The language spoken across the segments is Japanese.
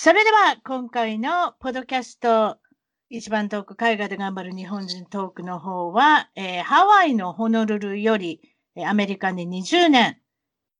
それでは今回のポッドキャスト一番トーク海外で頑張る日本人トークの方は、えー、ハワイのホノルルよりアメリカに20年、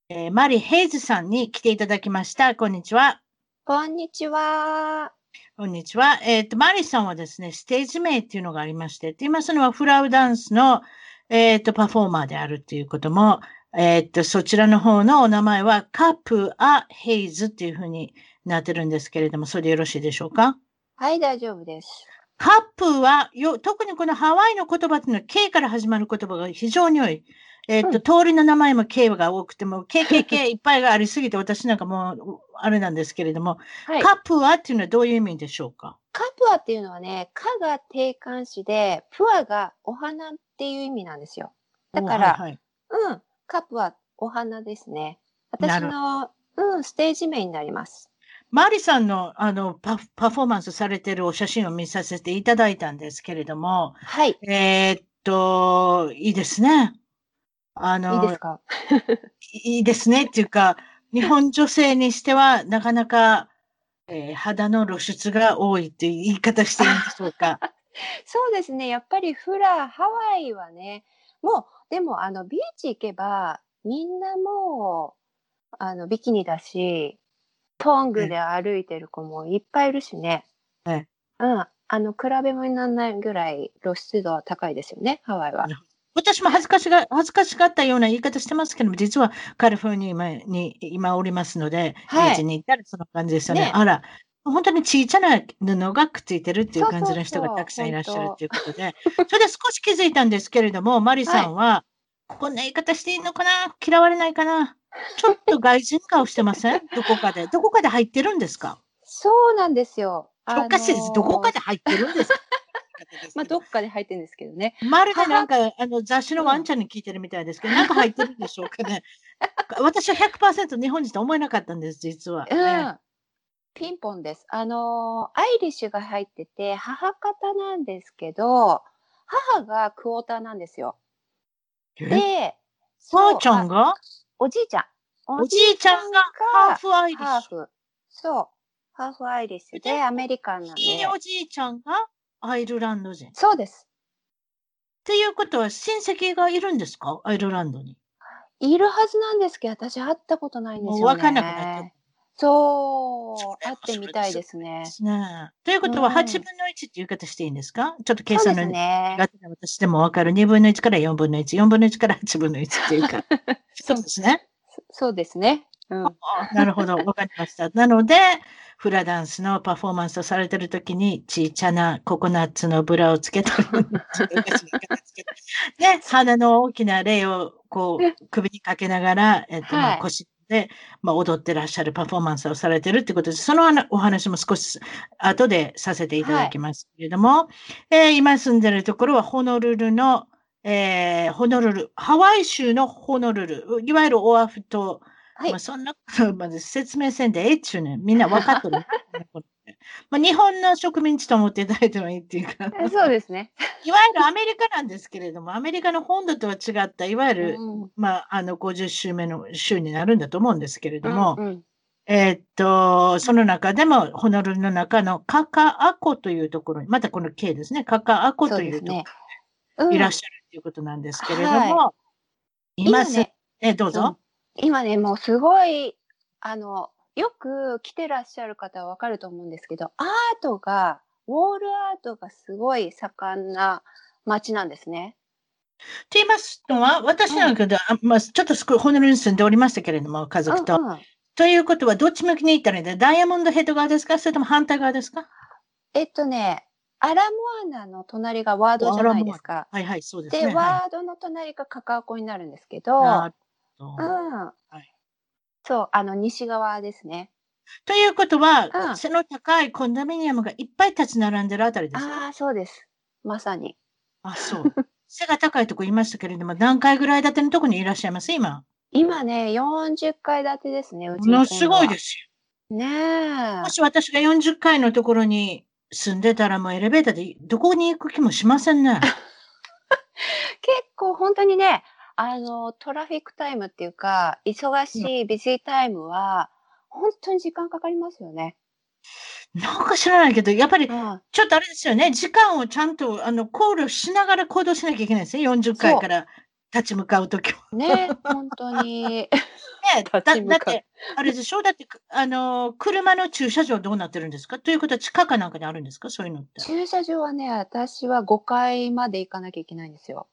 えー、マリ・ヘイズさんに来ていただきました。こんにちは。こんにちは。こんにちは。えっ、ー、と、マリさんはですね、ステージ名っていうのがありまして、って言いますのはフラウダンスの、えっ、と、パフォーマーであるっていうことも、えっ、と、そちらの方のお名前はカプア・ヘイズっていうふうになってるんですけれども、それでよろしいでしょうか？はい、大丈夫です。カップはよ、特にこのハワイの言葉っていうのは K から始まる言葉が非常に多い。えっ、ー、と、うん、通りの名前も K が多くても、KKK いっぱいがありすぎて、私なんかもう、あれなんですけれども、はい、カップはっていうのはどういう意味でしょうか？カプアっていうのはね、カが定冠詞で、プアがお花っていう意味なんですよ。だから、はいはい、うん、カプア、お花ですね。私の、うん、ステージ名になります。マリさんのあのパパフォーマンスされてるお写真を見させていただいたんですけれども、はい。えー、っと、いいですね。あの、いいですか？いいですねっていうか、日本女性にしてはなかなか、えー、肌の露出が多いっていう言い方してるんでしょうか？そうですね。やっぱりフラ、ハワイはね、もう、でもあの、ビーチ行けば、みんなもう、あの、ビキニだし、トングで歩いてる子もいっぱいいるしね。ええ。うん。あの、比べ物にならないぐらい露出度は高いですよね、ハワイは。私も恥ずかしが、恥ずかしがったような言い方してますけども、実はカリフォルニアに今おりますので、はい、に行ったらその感じですよね。ねあら、本当に小さな布がくっついてるっていう感じの人がたくさんいらっしゃるっていうことで、それで少し気づいたんですけれども、マリさんは、はい、こんな言い方していいのかな？嫌われないかな？ちょっと外人顔してません？どこかで？どこかで入ってるんですか？そうなんですよ。おかしいです。どこかで入ってるんですか？まあ、どっかで入ってるんですけどね。まるでなんか、あの、雑誌のワンちゃんに聞いてるみたいですけど、なんか入ってるんでしょうかね？私は100%日本人と思えなかったんです、実は、ね、うん。ピンポンです。あのアイリッシュが入ってて、母方なんですけど、母がクォーターなんですよ。で、母ちゃんが？おじいちゃん。おじいちゃんがハーフアイリッシュ。ハーフ。そう。ハーフアイリッシュでアメリカンなんで。おじいちゃんがアイルランド人。そうです。っていうことは親戚がいるんですか？アイルランドに。いるはずなんですけど、私会ったことないんですよね。わかんなくなった。そう、会ってみたいですね。すねということは、8分の1っていう言い方していいんですか、ちょっと計算の苦手な私でもわかる。2分の1から4分の1、4分の1から8分の1っていうか。そうですね。そうですね。うん、なるほど、わかりました。なので、フラダンスのパフォーマンスをされてるときに、ちっちゃなココナッツのブラをつけたり、ね、鼻の大きな霊をこう首にかけながら、えっと、はい、腰で、まあ、踊ってらっしゃるパフォーマンスをされてるってことです。そのお話も少し後でさせていただきますけれども、はい、えー、今住んでるところはホノルルの、えー、ホノルル、ハワイ州のホノルル、いわゆるオアフ島、はい、まあ、そんなことまず説明せんでええっちゅうねみんな分かっとる。まあ、日本の植民地と思っていただいてもいいっていうか。そうですね。いわゆるアメリカなんですけれども、アメリカの本土とは違った、いわゆる、うん、まあ、あの、50週目の週になるんだと思うんですけれども、うんうん、えー、っと、その中でも、ホノルルの中のカカアコというところに、またこの K ですね、カカアコというところにいらっしゃるということなんですけれども、はい、今す、ね、え、どうぞ。今ね、もうすごい、あの、よく来てらっしゃる方はわかると思うんですけど、アートが、ウォールアートがすごい盛んな街なんですね。言いますのは、私なんかでは、あまあ、ちょっと少しホノルルに住んでおりましたけれども、家族と。うんうんということは、どっち向きに行ったらいいんだ？ダイヤモンドヘッド側ですか？それとも反対側ですか？えっとね、アラモアナの隣がワードじゃないですか。はいはい、そうですで、ね。はいワードの隣がカカオ湖になるんですけどうん。いそう、あの、西側ですね。ということは、うん背の高いコンドミニアムがいっぱい立ち並んでるあたりですか？ああ、そうです。まさに。あ、そう。背が高いとこ言いましたけれども、何階ぐらい建てのとこにいらっしゃいます今？今ね、40階建てですね、うちもののすごいですすねえよ。も。し私が40階のところに住んでたら、もうエレベーターでどこに行く気もしませんね。結構本当にね、あの、トラフィックタイムっていうか、忙しいビジータイムは、本当に時間かかりますよね。なんか知らないけど、やっぱりうん。ちょっとあれですよね、時間をちゃんとあの考慮しながら行動しなきゃいけないですね、40階から立ち向かうときは。ね、本当に。ねだだって、あれでしょ？だって、くあの、車の駐車場どうなってるんですか？ということは地下かなんかにあるんですか？そういうのって。駐車場はね、私は5階まで行かなきゃいけないんですよ。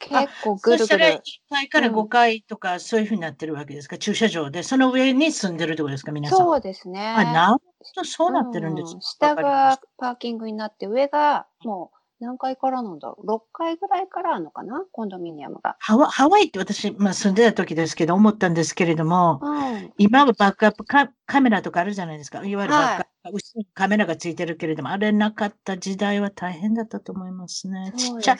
結構ぐるそしたら1ぐる。階からうん5階とかそういうふうになってるわけですか、駐車場で？その上に住んでるってことですか？皆さん。そうですね。あ、なるほど、そうなってるんですうね下がパーキングになって、上がもう何階からなんだろう？6階ぐらいからあるのかな？コンドミニアムが。ハワハワイって私、まあ、住んでた時ですけど、思ったんですけれども、うん。今はバックアップカカメラとかあるじゃないですか。いわゆるバックアッはプ、後ろにカメラがついてるけれども、あれなかった時代は大変だったと思いますね。ちそうっちゃい。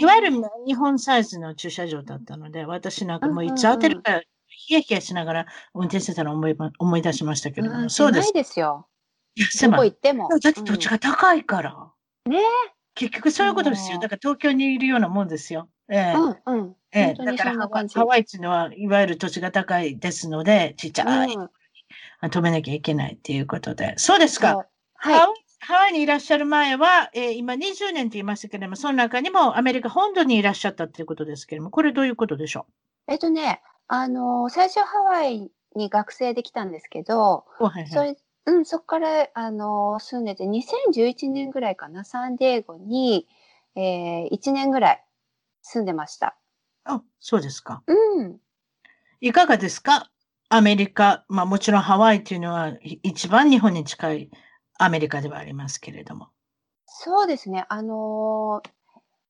いわゆる日本サイズの駐車場だったので、私なんかもういつ当てるか、ヒヤヒヤしながら運転してたのを思いま思い出しましたけれども、うん、そうです狭い。ですよ。いやど狭いこ行っても。だって土地が高いから。ね結局そういうことですよ。うんだから東京にいるようなもんですよ。ええうんうん。ええ本当にだからハワ。イハワイっていうのは、いわゆる土地が高いですので、ちっちゃい、うん止めなきゃいけないっていうことで。そうですか。はい。ハワイにいらっしゃる前は、えー今20年と言いましたけれども、その中にもアメリカ本土にいらっしゃったっていうことですけれども、これどういうことでしょえっとね、あのー最初ハワイに学生で来たんですけど、はいはいそれ、うん、そこから、あのー住んでて、2011年ぐらいかな、サンディエゴに、えー、1年ぐらい住んでました。あ、そうですか。うん。いかがですか？アメリカ、まあもちろんハワイっていうのはい一番日本に近いアメリカではありますけれども。そうですね。あのー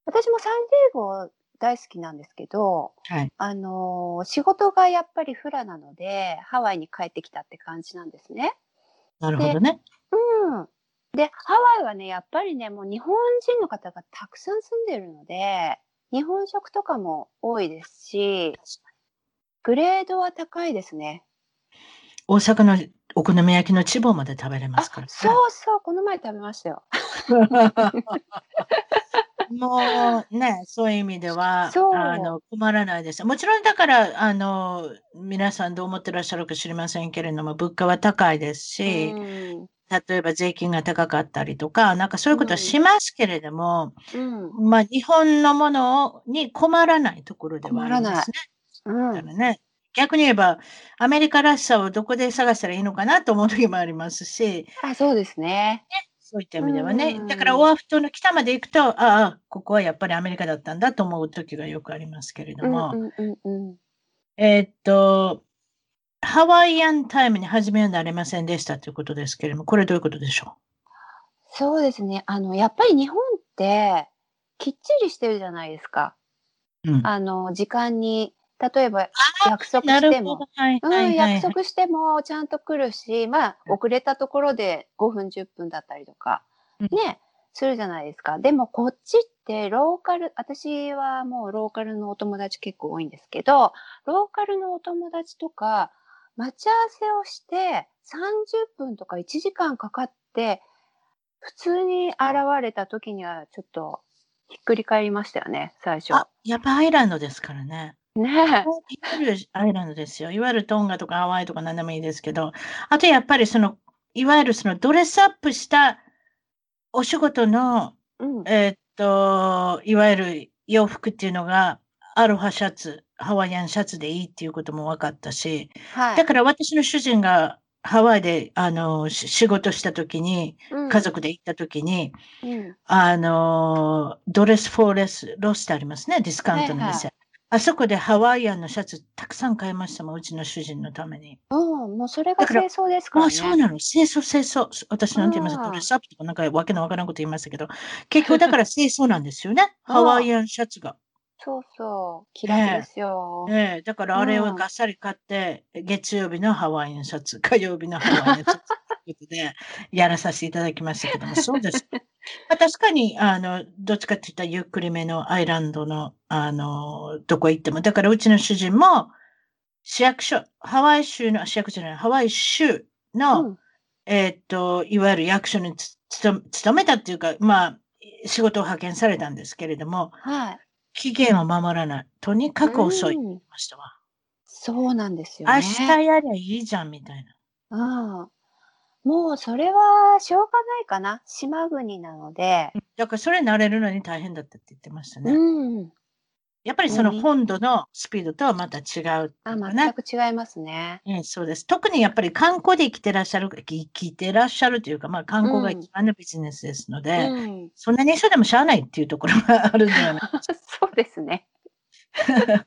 私もサンディエゴ大好きなんですけど、はい。あのー仕事がやっぱりフラなので、ハワイに帰ってきたって感じなんですね。なるほどね。うん。で、ハワイはね、やっぱりね、もう日本人の方がたくさん住んでるので、日本食とかも多いですし、グレードは高いですね。大阪のお好み焼きの千房まで食べれまあすから、ね。そうそう、この前食べましたよ。もうね、そういう意味ではあの困らないです。もちろんだからあの皆さんどう思ってらっしゃるか知りませんけれども、物価は高いですし、うん。例えば税金が高かったりとか、なんかそういうことはしますけれども、うん。まあ日本のものに困らないところではありますね。うんだからね。逆に言えば、アメリカらしさをどこで探したらいいのかなと思う時もありますし、あ、そうですね。そういった意味ではね。うんだから、オアフ島の北まで行くと、ああ、ここはやっぱりアメリカだったんだと思う時がよくありますけれども、うんうんうんうん。えーっと、ハワイアンタイムに初めはなれませんでしたということですけれども、これどういうことでしょそうですね。あの、やっぱり日本って、きっちりしてるじゃないですか。う。うん、あの、時間に、例えば約束なしても。はいうん、はいはい、はい。約束してもちゃんと来るし、まあ、遅れたところで5分、10分だったりとか、うんね、するじゃないですか。でも、こっちって、ローカル、私はもうローカルのお友達結構多いんですけど、ローカルのお友達とか、待ち合わせをして、30分とか1時間かかって、普通に現れた時には、ちょっと、ひっくり返りましたよね、最初。あ、やっぱアイランドですからね。ねいわゆるアイランドですよ。いわゆるトンガとかハワイとか何でもいいですけど、あとやっぱりその、いわゆるそのドレスアップしたお仕事の、うん。えーっと、いわゆる洋服っていうのが、アロハシャツ、ハワイアンシャツでいいっていうことも分かったし、はい。だから私の主人がハワイで、あの、し仕事した時に、うん家族で行った時に、うん。あの、 Dress for Less Ross ってありますね、ディスカウントのはい店。あそこでハワイアンのシャツたくさん買いましたもん、うちの主人のために。うん、もうそれが正装ですからあ、ね。そうなの。正装、正装。私なんて言います？あードレスアップとかなんかわけのわからんこと言いましたけど、結局だから正装なんですよね。ハワイアンシャツが。そうそう。気楽ですよ。ええだからあれうんをがっさり買って、月曜日のハワイアンシャツ、火曜日のハワイアンシャツことで、やらさせていただきましたけども、そうです。まあ、確かに、あの、どっちかって言ったらゆっくりめのアイランドの、あの、どこ行っても、だからうちの主人も、市役所、ハワイ州の、市役所じゃない、ハワイ州の、うんえーっと、いわゆる役所につ勤めたっていうか、まあ、仕事を派遣されたんですけれども、はい。期限を守らない。とにかく遅いましたわ。そうなんですよね。明日やりゃいいじゃんみたいな。うん。もうそれはしょうがないかな。島国なので。だからそれ慣れるのに大変だったって言ってましたね。うん。やっぱりそのうん本土のスピードとはまた違うっていうあ。全く違いますね。ええそうです。特にやっぱり観光で生きてらっしゃる、生きてらっしゃるというか、まあ観光が一番のビジネスですので、うん。そんなに一緒でもしゃあないっていうところがあるんだよね。そうですね。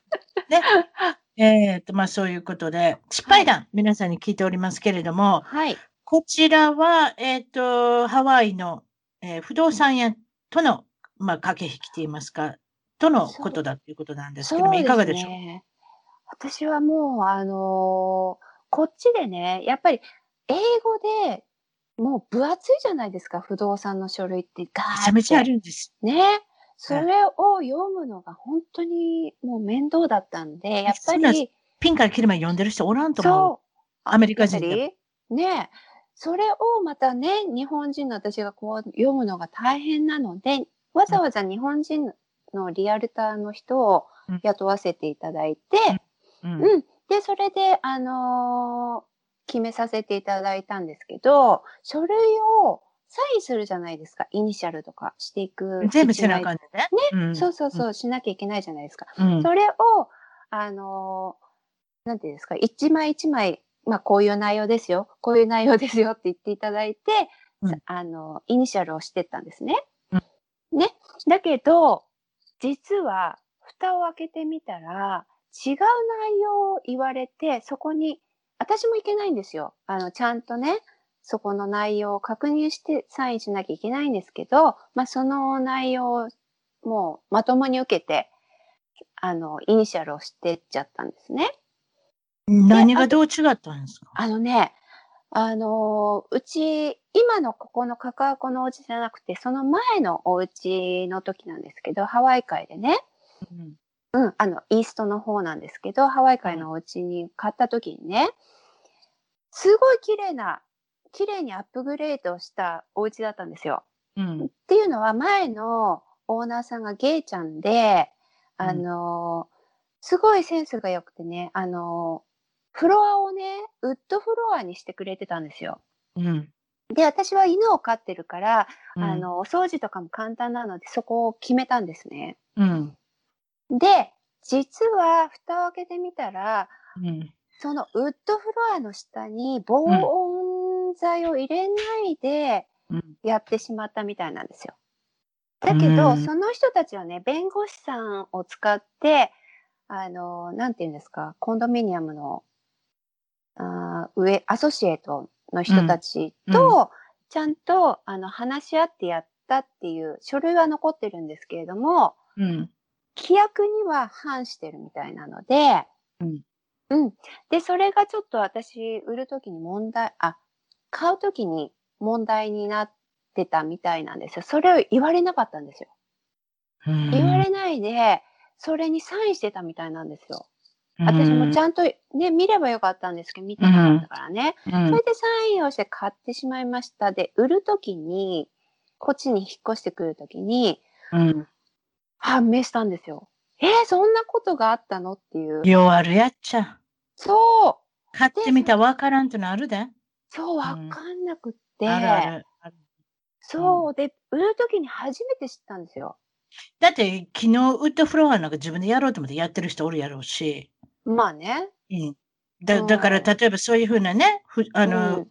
えっと、まあそういうことで、失敗談、皆さんに聞いておりますけれども、はい。こちらは、えっ、と、ハワイの、えー不動産屋との、まあ、駆け引きといいますか、とのことだということなんですけども、いかがでしょう？ね。私はもう、あのーこっちでね、やっぱり英語でもう分厚いじゃないですか、不動産の書類ってガー。めちゃめちゃあるんです。ね。それを読むのが本当にもう面倒だったんで、やっぱり、ピンからキリまで読んでる人おらんと思う。そう。アメリカ人でねそれをまたね、日本人の私がこう読むのが大変なので、わざわざ日本人のリアルターの人をうん雇わせていただいて、うんうん。で、それで、あのー決めさせていただいたんですけど、書類をサインするじゃないですか。イニシャルとかしていく。全部背中ね。でね。うんそうそうそう、しなきゃいけないじゃないですか。うんそれを、あのーなんていうんですか、一枚一枚、まあ、こういう内容ですよ、こういう内容ですよって 言っていただいて、うんさあの、イニシャルをしてったんですね。うんね。だけど、実は、蓋を開けてみたら、違う内容を言われて、そこに、私もいけないんですよ。あの、ちゃんとね、そこの内容を確認してサインしなきゃいけないんですけど、まあ、その内容をもうまともに受けて、あの、イニシャルをしてっちゃったんですね。何がどう違ったんですか？あのね、あのーうち、今のここのカカアコのお家じゃなくて、その前のお家の時なんですけど、ハワイ海でね、うん。うん、あの、イーストの方なんですけど、ハワイ海のお家に買った時にね、すごい綺麗な、綺麗にアップグレードしたお家だったんですよ。うん。っていうのは前のオーナーさんがゲイちゃんで、あのーすごいセンスが良くてね、あのーフロアをね、ウッドフロアにしてくれてたんですよ。うんで、私は犬を飼ってるから、うんあの、お掃除とかも簡単なので、そこを決めたんですね。うんで、実は、蓋を開けてみたら、うんそのウッドフロアの下に防音材を入れないでうんやってしまったみたいなんですよ。だけど、うんその人たちはね、弁護士さんを使って、あの、なんて言うんですか、コンドミニアムの、あー上、アソシエイトの人たちと、ちゃんと、あの、話し合ってやったっていう書類は残ってるんですけれども、うん規約には反してるみたいなので、うん。うん。で、それがちょっと私、売るときに問題、あ、買うときに問題になってたみたいなんですよ。それを言われなかったんですよ。うん言われないで、それにサインしてたみたいなんですよ。私もちゃんとね、見ればよかったんですけど、見てなかったからね。うんそれでサインをして買ってしまいました。で、売るときに、こっちに引っ越してくるときに、うん判明したんですよ。えー、そんなことがあったのっていう。ようあるやっちゃ。そう買ってみたらわからんってのあるで。そう、わかんなくって、あるあるある。そう、で、売るときに初めて知ったんですよ。だって昨日ウッドフロアなんか自分でやろうと思ってやってる人おるやろうし。まあね。うんだだから、例えばそういうふうなね、ふあの、うん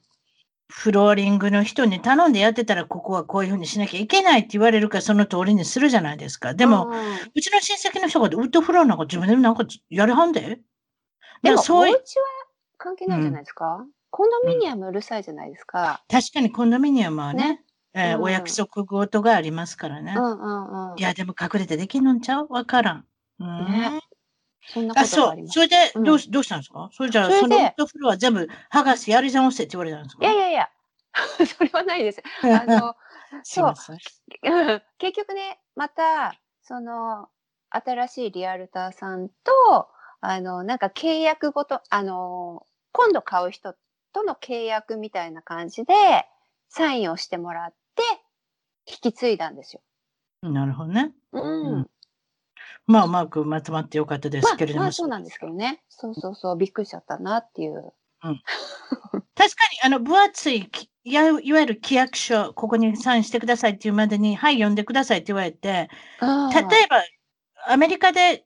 フローリングの人に頼んでやってたら、ここはこういうふうにしなきゃいけないって言われるから、その通りにするじゃないですか。でも、うんうちの親戚の人がウッドフローなんか自分でなんかやるはんで？ででも、もそういう、お家は関係ないじゃないですか？コンドミニアムうるさいじゃないですか？確かにコンドミニアムはね、ねうんえーお約束事がありますからね。うんうんうん。いや、でも隠れてできんのんちゃう？わからん。うんねそんなこあ、とがそう。あります。それで、うんどうし、どうしたんですか？それじゃあ、そのウッドフロア全部剥がしてやり直せって言われたんですか？いやいやいや、それはないです。あの、すいません。うん結局ね、また、その、新しいリアルターさんと、あの、なんか契約ごと、あの、今度買う人との契約みたいな感じで、サインをしてもらって、引き継いだんですよ。なるほどね。うん。うんまあ、うまくまとまってよかったでますあけれ、ども。まあそうなんですけどね。そうそうそう、びっくりしちゃったなっていう。確かに、あの、分厚いき、いわゆる規約書、ここにサインしてくださいっていうまでに、はい、読んでくださいって言われて、例えば、アメリカで、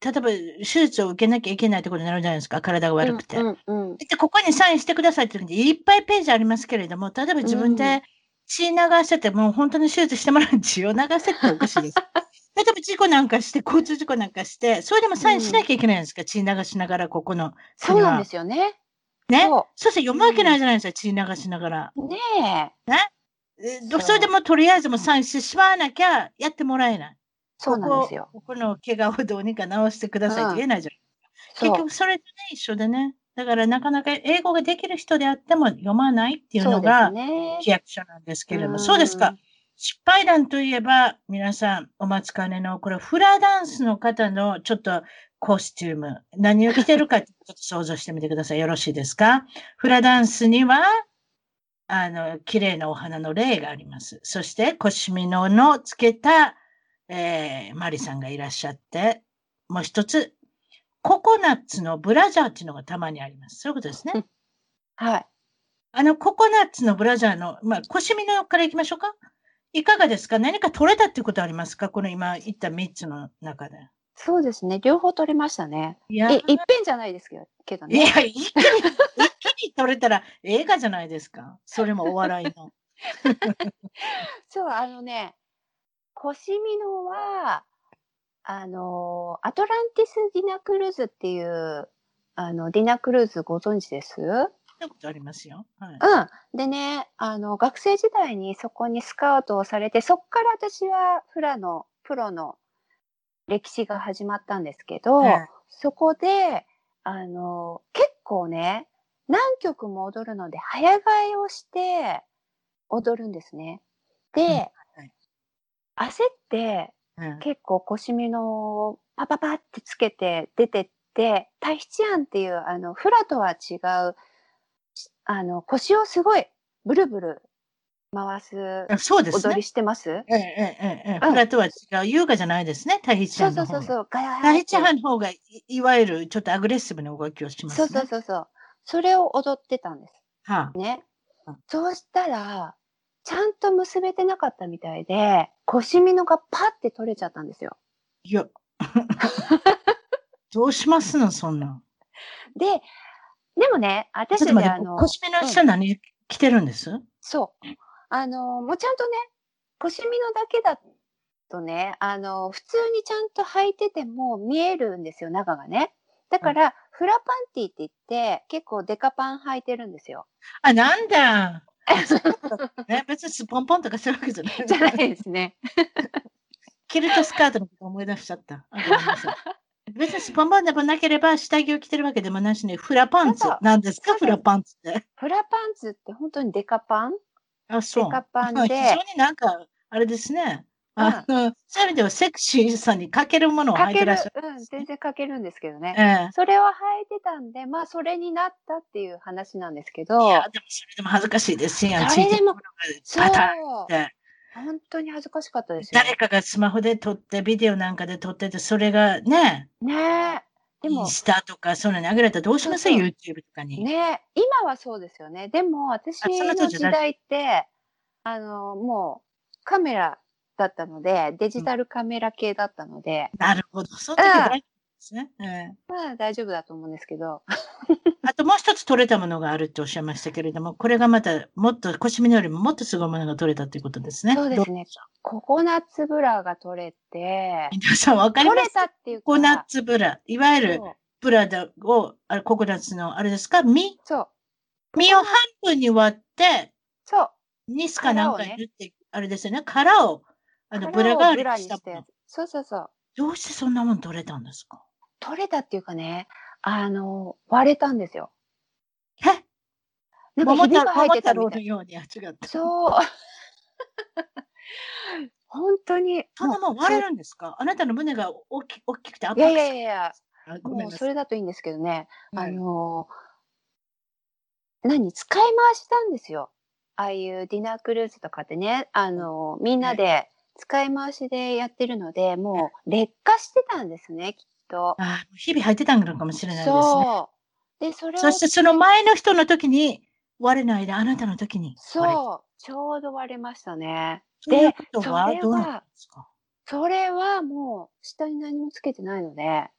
例えば、手術を受けなきゃいけないってことになるじゃないですか、体が悪くて。うんうんうんで、ここにサインしてくださいって言うんで、いっぱいページありますけれども、例えば自分うんで血流せて、もう本当に手術してもらう血を流せっておかしいです。例えば事故なんかして、交通事故なんかして、それでもサインしなきゃいけないんですか、血流しながら、ここのそうなんはですよね。ね？そそうして読むわけないじゃないですか、血流しながら。う。ね？え。えそうそれでもとりあえずもうサインしてしまわなきゃやってもらえない。そうなんですよ。ここの怪我をどうにか直してくださいって言えないじゃん。そう結局それとね、一緒でね。だからなかなか英語ができる人であっても読まないっていうのがね。規約書なんですけれども、うんそうですか。失敗談といえば、皆さんお待ちかねの、これフラダンスの方のちょっとコスチューム、何を着てるか ちょっと想像してみてください。よろしいですか？フラダンスには、あの、綺麗なお花の霊があります。そして、コシミノのつけた、えーマリさんがいらっしゃって、もう一つ、ココナッツのブラジャーっていうのがたまにあります。そういうことですね。はい。あの、ココナッツのブラジャーの、まあ、コシミノからいきましょうか？いかがですか？何か取れたっていうことありますか？この今言った3つの中で。そうですね。両方取れましたね。いや、っぺんじゃないですけどけどね。や、一気に、一気に取れたら 映画じゃないですか？それもお笑いの。そう、あのね、コシミノは、あの、アトランティス・ディナ・クルーズっていう、あの、ディナ・クルーズご存知です？そういうことありますよ。はい。うん。でね、あの、学生時代にそこにスカウトをされて、そっから私はフラの、プロの歴史が始まったんですけど、はいそこで、あの、結構ね、何曲も踊るので、早替えをして踊るんですね。で、はい焦って、うん結構腰みのをパパパってつけて出てって、タヒチアンっていう、あの、フラとは違う、あの、腰をすごいブルブル回すあそうですね踊り。してます？ええええええうんフラとは違う優雅じゃないですね。タヒチそうアンの方が。そうそうそう、ガヤタヒチアンの方がいいわゆるちょっとアグレッシブな動きをしますそうね。そうそうそう。それを踊ってたんです。はあ、ねうん。そうしたら、ちゃんと結べてなかったみたいで、腰みのがパッて取れちゃったんですよ。いや。どうしますの、そんなん。で、でもね、私たちあの、コスメの下何着てるんです、そう。あの、もうちゃんとね、腰みのだけだとね、あの、普通にちゃんと履いてても見えるんですよ、中がね。だから、フラパンティって言って、結構デカパン履いてるんですよ。あ、なんだ。ね、別にスポンポンとかそういうわけじゃない。じゃないですね。キルトスカートのこと思い出しちゃった。別にスポンポンでもなければ下着を着てるわけでもなしに、フラパンツ。なんですか？フラパンツって。フラパンツって本当にデカパン？あ、そう。デカパン非で常になんか、あれですね。あの、そういう意味ではセクシーさに欠けるものを履いてらっしゃる。、うん、全然かけるんですけどね。ええ。それを履いてたんで、まあ、それになったっていう話なんですけど、いや、でもそれでも恥ずかしいです。やん。それでもそう本当に恥ずかしかったですよ。誰かがスマホで撮って、ビデオなんかで撮ってて、それがね、ねえ。でもイン、スタとか、そういうのに上げられたらどうします ?YouTube とかに。ねえ、今はそうですよね。でも、私の当時代って、あの、もう、カメラだったので、デジタルカメラ系だったので、なるほど。その時は大丈夫ですね。ええまあ大丈夫だと思うんですけど、あともう一つ取れたものがあるっておっしゃいましたけれども、これがまたもっと、腰身のよりももっとすごいものが取れたということですね。そうですね。ココナッツブラが取れて、皆さんわかります？取れたっていうか、ココナッツブラ。いわゆるブラだを、あれココナッツのあれですか？実そう、実を半分に割って、そう。ニスかなんかに塗って、あれですよね。殻を、あの、ブラ殻を代わりブラにした。そうそうそう。どうしてそんなもん取れたんですか？取れたっていうかね、あの、割れたんですよ。え？なんかひびが入ってた桃みたい。ように、あ、違った。そう。本当に。そんなもん割れるんですか？あなたの胸が大き大きくて圧いやいやいやいや、もう。それだといいんですけどね。あはいの、何？使い回したんですよ。ああいうディナークルーズとかってね、あの、みんなで使い回しでやってるので、もう劣化してたんですね、きっと。あ日々入ってたのかもしれないですね。そう。で、それをそしてその前の人の時に割れないで、あなたの時に。そう、ちょうど割れましたね。ということはそれはそれはもう下に何もつけてないので、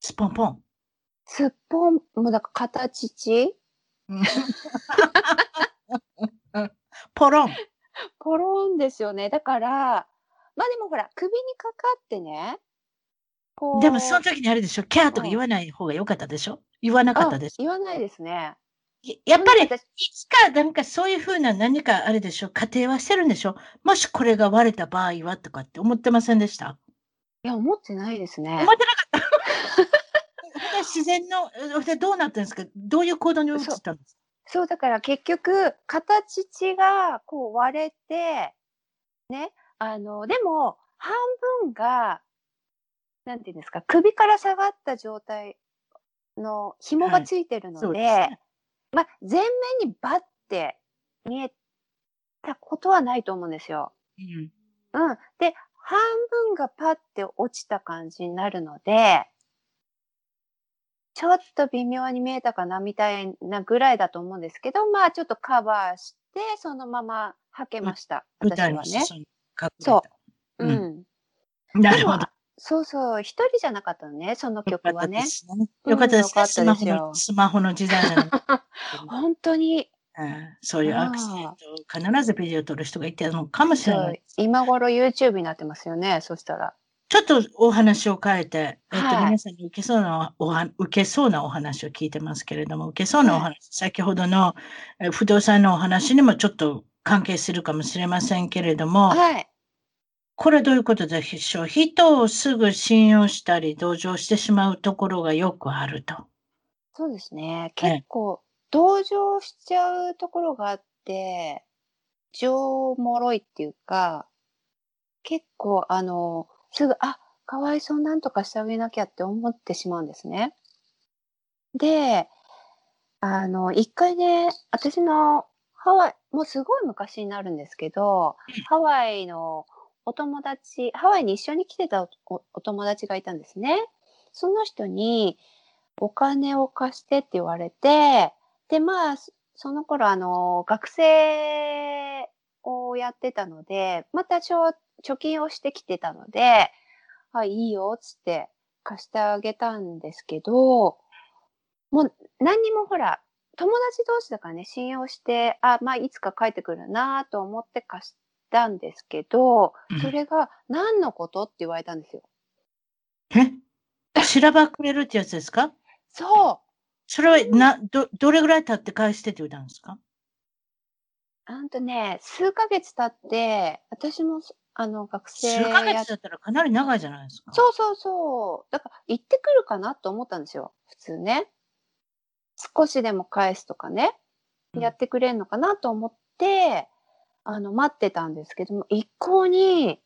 スポンポン。すっぽん、もうだから形ち、ポロン。ポロンですよね。だから、まあでもほら、首にかかってね、こう。でもその時にあれでしょ、キャーとか言わない方が良かったでしょ？言わなかったでしょあ言わないですね。いやっぱり、い私つかなんかそういうふうな何かあれでしょ？仮定はしてるんでしょ？もしこれが割れた場合はとかって思ってませんでした？いや、思ってないですね。思。ってなかった。自然の、どうなったんですか？どういう行動に移ったんですか？そう、だから結局、形ちがこう割れて、ね、あの、でも、半分が、なんていうんですか、首から下がった状態の紐がついてるので、そうですね。まあ、前面にバッて見えたことはないと思うんですよ。うんうん。で、半分がパッて落ちた感じになるので、ちょっと微妙に見えたかなみたいなぐらいだと思うんですけど、まあちょっとカバーして、そのまま履けました。舞私はね。そうううんん。なるほど。そうそう、一人じゃなかったのね、その曲はね。よかったですね。よかったスマホの、スマホの時代なのに。本当に、うんそういうアクシデントを必ずビデオ撮る人がいてるのかもしれない。今頃 YouTube になってますよね、そしたら。ちょっとお話を変えて、えっと、はい皆さんに受けそうなおは、受けそうなお話を聞いてますけれども、受けそうなお話、先ほどのえ不動産のお話にもちょっと関係するかもしれませんけれども、はい。これどういうことでしょう？人をすぐ信用したり同情してしまうところがよくあると。そうですね。ええ結構、同情しちゃうところがあって、情もろいっていうか、結構、あの、すぐ、あ、かわいそうなんとかしてあげなきゃって思ってしまうんですね。で、あの、一回ね、私のハワイ、もうすごい昔になるんですけど、ハワイのお友達、ハワイに一緒に来てたお友達がいたんですね。その人に、お金を貸してって言われて、で、まあ、その頃、あの、学生をやってたので、また貯金をしてきてたので、あ、いいよ、つって貸してあげたんですけど、もう何にもほら、友達同士だからね、信用して、あ、まあ、いつか帰ってくるなと思って貸したんですけど、うんそれが何のことって言われたんですよ。え？しらばくれるってやつですか？そうそれはな、ど、どれぐらい経って返してって言ったんですか？あんとね、数ヶ月経って、私も、あの、学生数ヶや月だったらかなり長いじゃないですか。そうそうそう。だから、行ってくるかなと思ったんですよ。普通ね。少しでも返すとかね。うんやってくれるのかなと思って、あの、待ってたんですけども、一向に、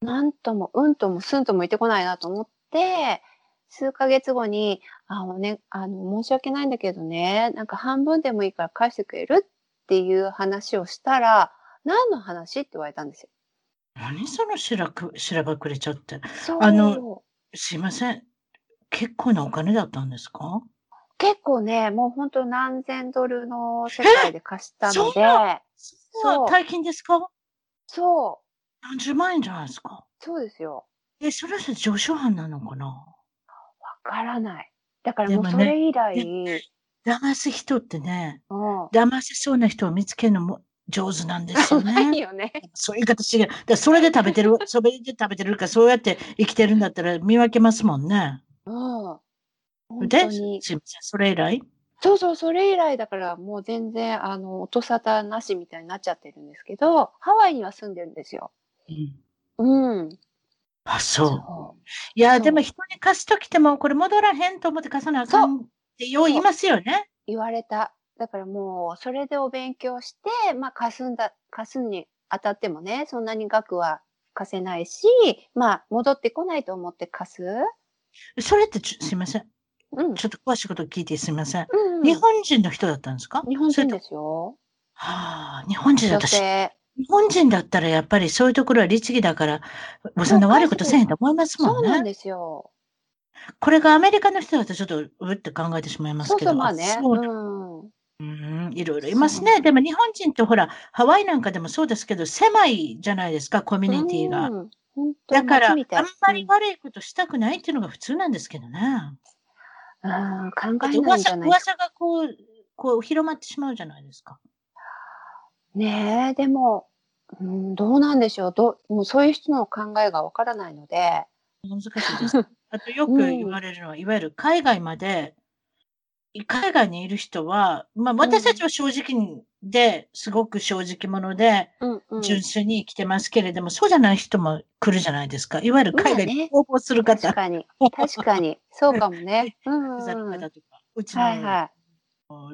なんとも、うんともすんとも言ってこないなと思って、数ヶ月後に、あのね、あの、申し訳ないんだけどね、なんか半分でもいいから返してくれるっていう話をしたら、何の話って言われたんですよ。何そのしらく、しらばくれちゃって。あのすいません。結構なお金だったんですか？結構ね、もう本当何千ドルの世界で貸したので、そう、大金ですか？そう、何十万円じゃないですか。そうですよ。え、それって上昇犯なのかな？わからない。だからでもうそれ以来、で騙す人ってね、うん。騙せそうな人を見つけるのも上手なんですよ ないね。よね。そういう言い方してる。だそれで食べてる、それで食べてるか、そうやって生きてるんだったら見分けますもんね。うん。本で。すいません、それ以来？そうそう、それ以来だからもう全然、あの、音沙汰なしみたいになっちゃってるんですけど、ハワイには住んでるんですよ。うん。うん。あ、そう。そいや、でも人に貸すときても、これ戻らへんと思って貸さなあかんってよう言いますよね。う。言われた。だからもう、それでお勉強して、まあ、貸すんだ、貸すにあたってもね、そんなに額は貸せないし、まあ、戻ってこないと思って貸す。それってすいません。うん。ちょっと詳しいこと聞いてすいません。うん、日本人の人だったんですか？日本人ですよ。はあ、日本人だ女ったし、性。日本人だったらやっぱりそういうところは律儀だから、もうそんな悪いことせえへんと思いますもね。そうんなんですよ。これがアメリカの人だとちょっとうって考えてしまいますけど。そうそう、まあね。そううん。うん、いろいろいますね。でも日本人ってほら、ハワイなんかでもそうですけど、狭いじゃないですか、コミュニティが。だから、あんまり悪いことしたくないっていうのが普通なんですけどね。うんうん考えないんじ噂ゃない。噂がこう、こう広まってしまうじゃないですか。ねえ、でも、うん、どうなんでしょう。どうもうそういう人の考えがわからないので。難しいです。あとよく言われるのは、いわゆる海外まで、海外にいる人は、まあ私たちは正直で、すごく正直者で、うんうん。純粋に生きてますけれども、そうじゃない人も来るじゃないですか。いわゆる海外に応募する方、確かに。確かに。そうかもね。うんうん。方とか、うちのはいは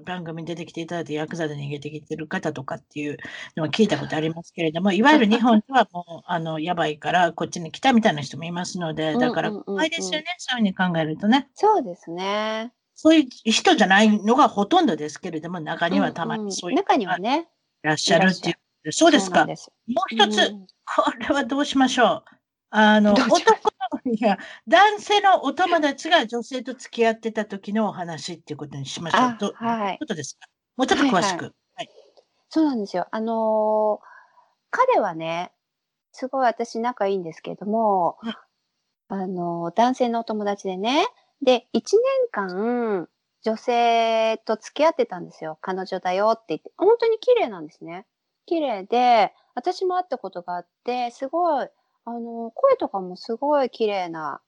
番組に出てきていただいて、ヤクザで逃げてきてる方とかっていうのは聞いたことありますけれども、いわゆる日本ではもう、あの、やばいからこっちに来たみたいな人もいますので、だからうんうんうんうん怖いですよね、そういうふうに考えるとね。い。そうですね。そういう人じゃないのがほとんどですけれども、中にはたまにそういう中にはね。らっしゃるっていう。そうですか。すもう一つ、うんこれはどうしましょう。あの、男の、いや、男性のお友達が女性と付き合ってた時のお話っていうことにしましょう。あどはいどうことですか？もうちょっと詳しく。はいそうなんですよ。あのー彼はね、すごい私仲いいんですけれども、うんあのー男性のお友達でね、で、1年間、女性と付き合ってたんですよ。彼女だよって言って。本当に綺麗なんですね。綺麗で、私も会ったことがあって、すごい、あのー声とかもすごい綺麗な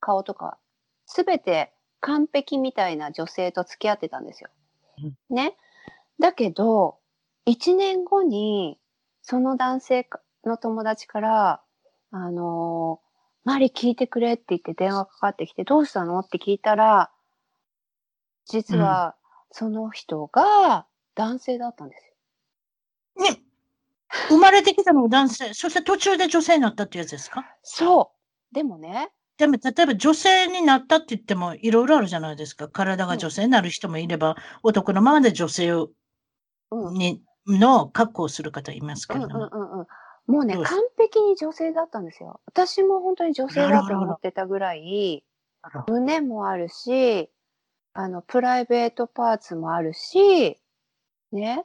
顔とか、すべて完璧みたいな女性と付き合ってたんですよ。ね。だけど、一年後に、その男性の友達から、あのーマリ聞いてくれって言って電話かかってきて、どうしたの？って聞いたら、実は、その人が男性だったんですよ。ね、生まれてきたのが男性、そして途中で女性になったってやつですか？そう。でもね、でも、例えば女性になったって言ってもいろいろあるじゃないですか。体が女性になる人もいれば、男のままで女性をうん、うんにの確保をする方いますけうんうんれども。うん。もうね、完璧に女性だったんですよ。私も本当に女性だと思ってたぐらい、胸もあるし、あの、プライベートパーツもあるし、ね。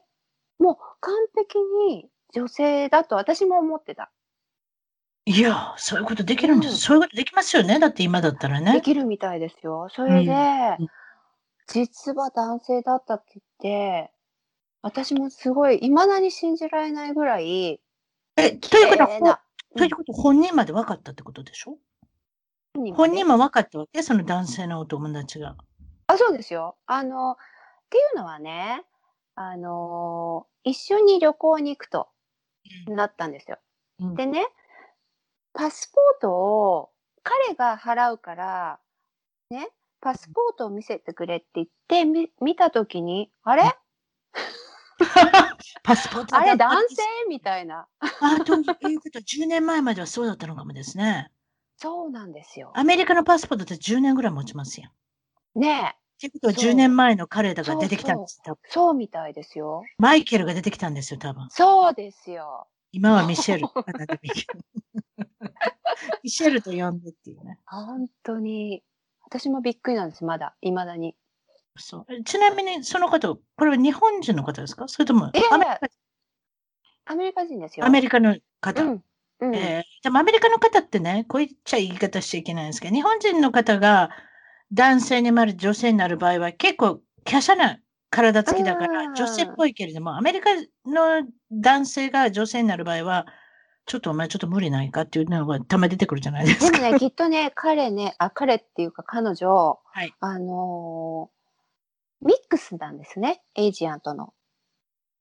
もう完璧に女性だと私も思ってた。いや、そういうことできるんです。うんそういうことできますよね。だって今だったらでね。きるみたいですよ。それで、うん実は男性だったって言って、私もすごい、未だに信じられないぐらい、え、ということは、ということは本人まで分かったってことでしょ？本人もね。本人も分かったわけ？その男性のお友達が。あ、そうですよ。あの、っていうのはね、あの、一緒に旅行に行くとなったんですよ。うん。でね、パスポートを彼が払うから、ね、パスポートを見せてくれって言って、み見たときに、あれ？パスポートあれ男性？性みたいな。あ、ということは10年前まではそうだったのかもですね。そうなんですよ。アメリカのパスポートって10年ぐらい持ちますよ。ねえ、っていうことはそう10年前の彼らが出てきたんです。多分そうみたいですよ。マイケルが出てきたんですよ、多分。そうですよ。今はミシェル。ミシェルミシェルと呼んでっていうね。本当に。私もびっくりなんです、まだ、未だに。そうえちなみに、その方、これは日本人の方ですか？それともアメリカアメリカ人ですよ。アメリカの方、うん。うん。えーでもアメリカの方ってね、こう言っちゃ言い方しちゃいけないんですけど、日本人の方が男性に生まれて女性になる場合は結構華奢な体つきだからうん女性っぽいけれども、アメリカの男性が女性になる場合は、ちょっとお前ちょっと無理ないかっていうのがたまに出てくるじゃないですか。でもね、きっとね、彼ね、あ、彼っていうか彼女、はいあのーミックスなんですね。エイジアンとの。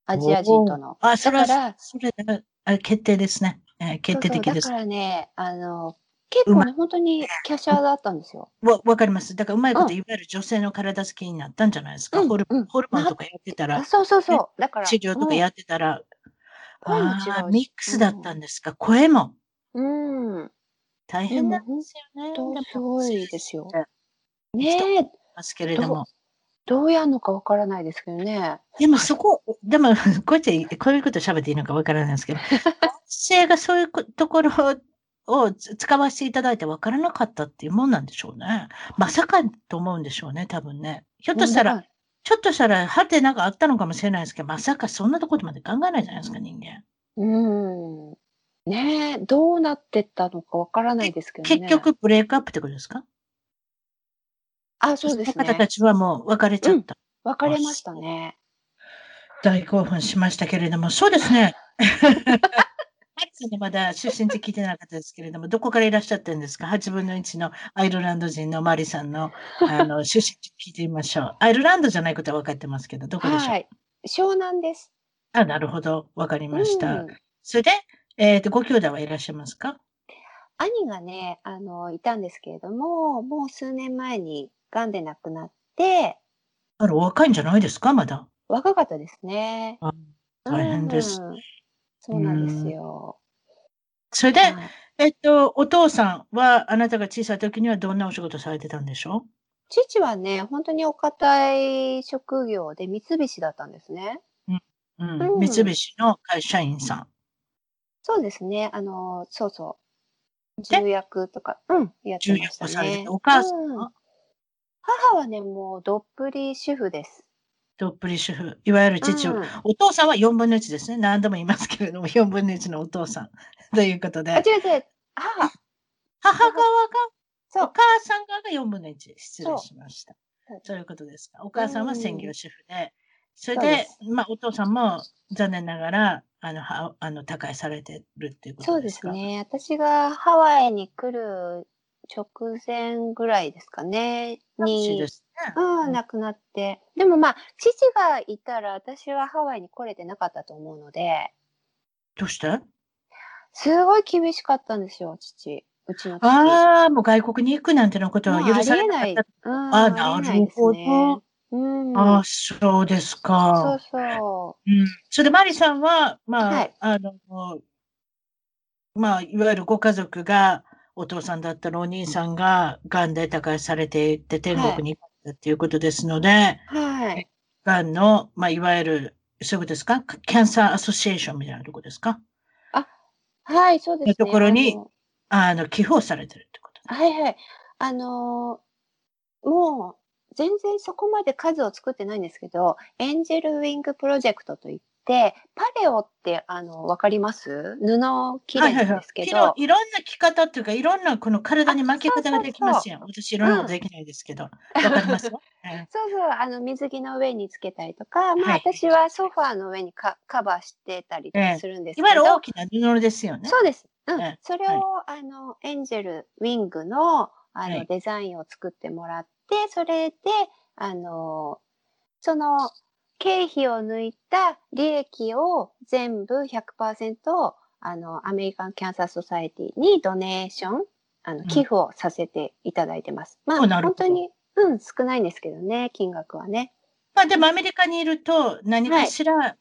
アジア人との。あ、それはそれがあ決定ですね。えー決定的ですそうそうだ。からね、あの結構ね、本当に華奢だったんですよ。わわかります。だからうまいこと、うんいわゆる女性の体つきになったんじゃないですか？うんホルうんホルモンとかやってたらあ、そうそうそう。だから。治療とかやってたら、あーミックスだったんですか？声もうん。うん。大変なんですよね。すごいですよねえ、ますけれども。どうやるのかわからないですけどね。でもそこ、でも、こうやって、こういうこと喋っていいのかわからないですけど、男性がそういうこところをつ使わせていただいてわからなかったっていうもんなんでしょうね。まさかと思うんでしょうね、多分ね。ひょっとしたら、ちょっとしたら、はてなんかあったのかもしれないですけど、まさかそんなところまで考えないじゃないですか、人間。らうん。ねえ、どうなってったのかわからないですけどね。結。局、ブレイクアップってことですか？あ、そうですその方たね。ちはもう別れちゃった。別れましたね。大興奮しましたけれども、そうですね。まだ出身地聞いてなかったですけれども、どこからいらっしゃってるんですか ?8 分の1のアイルランド人のマリさんの あの出身地聞いてみましょう。アイルランドじゃないことは分かってますけど、どこでしょう、はい。湘南です。あ、なるほど。分かりました。うんそれで、えっ、と、ご兄弟はいらっしゃいますか？兄がね、あの、いたんですけれども、もう数年前に癌で亡くなって、あら、お若いんじゃないですかまだ？若かったですね。あ大変ですうんそうなんですよ。それで、はいえっと、お父さんは、あなたが小さい時にはどんなお仕事されてたんでしょ父はね、本当にお堅い職業で三菱だったんですね。う、うんうん三菱の会社員さん。そうですね。あの、そうそう。で？重役とか、うん、やって重ました役をされてお母さんうんは母はね、もうどっぷり主婦です。どっぷり主婦。いわゆる父、うんお父さんは4分の1ですね。何度も言いますけれども、4分の1のお父さん。ということあ、で、違う違う。母。母側が、そう。お母さん側が4分の1。失礼しました。そうそういうことですか。お母さんは専業主婦で、それそうでで、まあ、お父さんも残念ながら、あの、はあの、他界されてるっていうこそうでとですか？すね。私がハワイに来る直前ぐらいですかね。にね。うん、亡くなって。でもまあ、父がいたら私はハワイに来れてなかったと思うので、どうして？すごい厳しかったんですよ、父。うちの父。ああ、もう外国に行くなんてのことは許されない。うん、あなるねほ。うん。ああ、そうですそかう。そうん。それで、マリさんは、まあ、はいあの、まあ、いわゆるご家族が、お父さんだったらお兄さんが、癌で他界されていって天国に行ったっていうことですので、う。はい。癌の、まあ、いわゆる、そういうことですか？キャンサーアソシエーションみたいなとこですか？はい、そうですね。ところにあのあの、寄付をされてるってことはいはい。あのーもう、全然そこまで数を作ってないんですけど、エンジェルウィングプロジェクトといって、パレオって、あの、わかります？布切れなんですけど、いろいろんな着方っていうか、いろんなこの体に巻き方ができますよ。私、いろんなことできないですけど。わ、かります？ええ。そうそう、あの、水着の上につけたりとか、まあ、はい。私はソファーの上にカカバーしてたりするんですけど、いわゆる大きな布ですよね。そうです。うん。ええ。それを、あの、エンジェルウィングの、あの、はい。デザインを作ってもらって、それで、あの、その、経費を抜いた利益を全部100%あの、アメリカンキャンサーソサエティにドネーション、あの、ん寄付をさせていただいてます。まあ、あなるほど本当に、うん、少ないんですけどね、金額はね。まあでもアメリカにいると何かしら、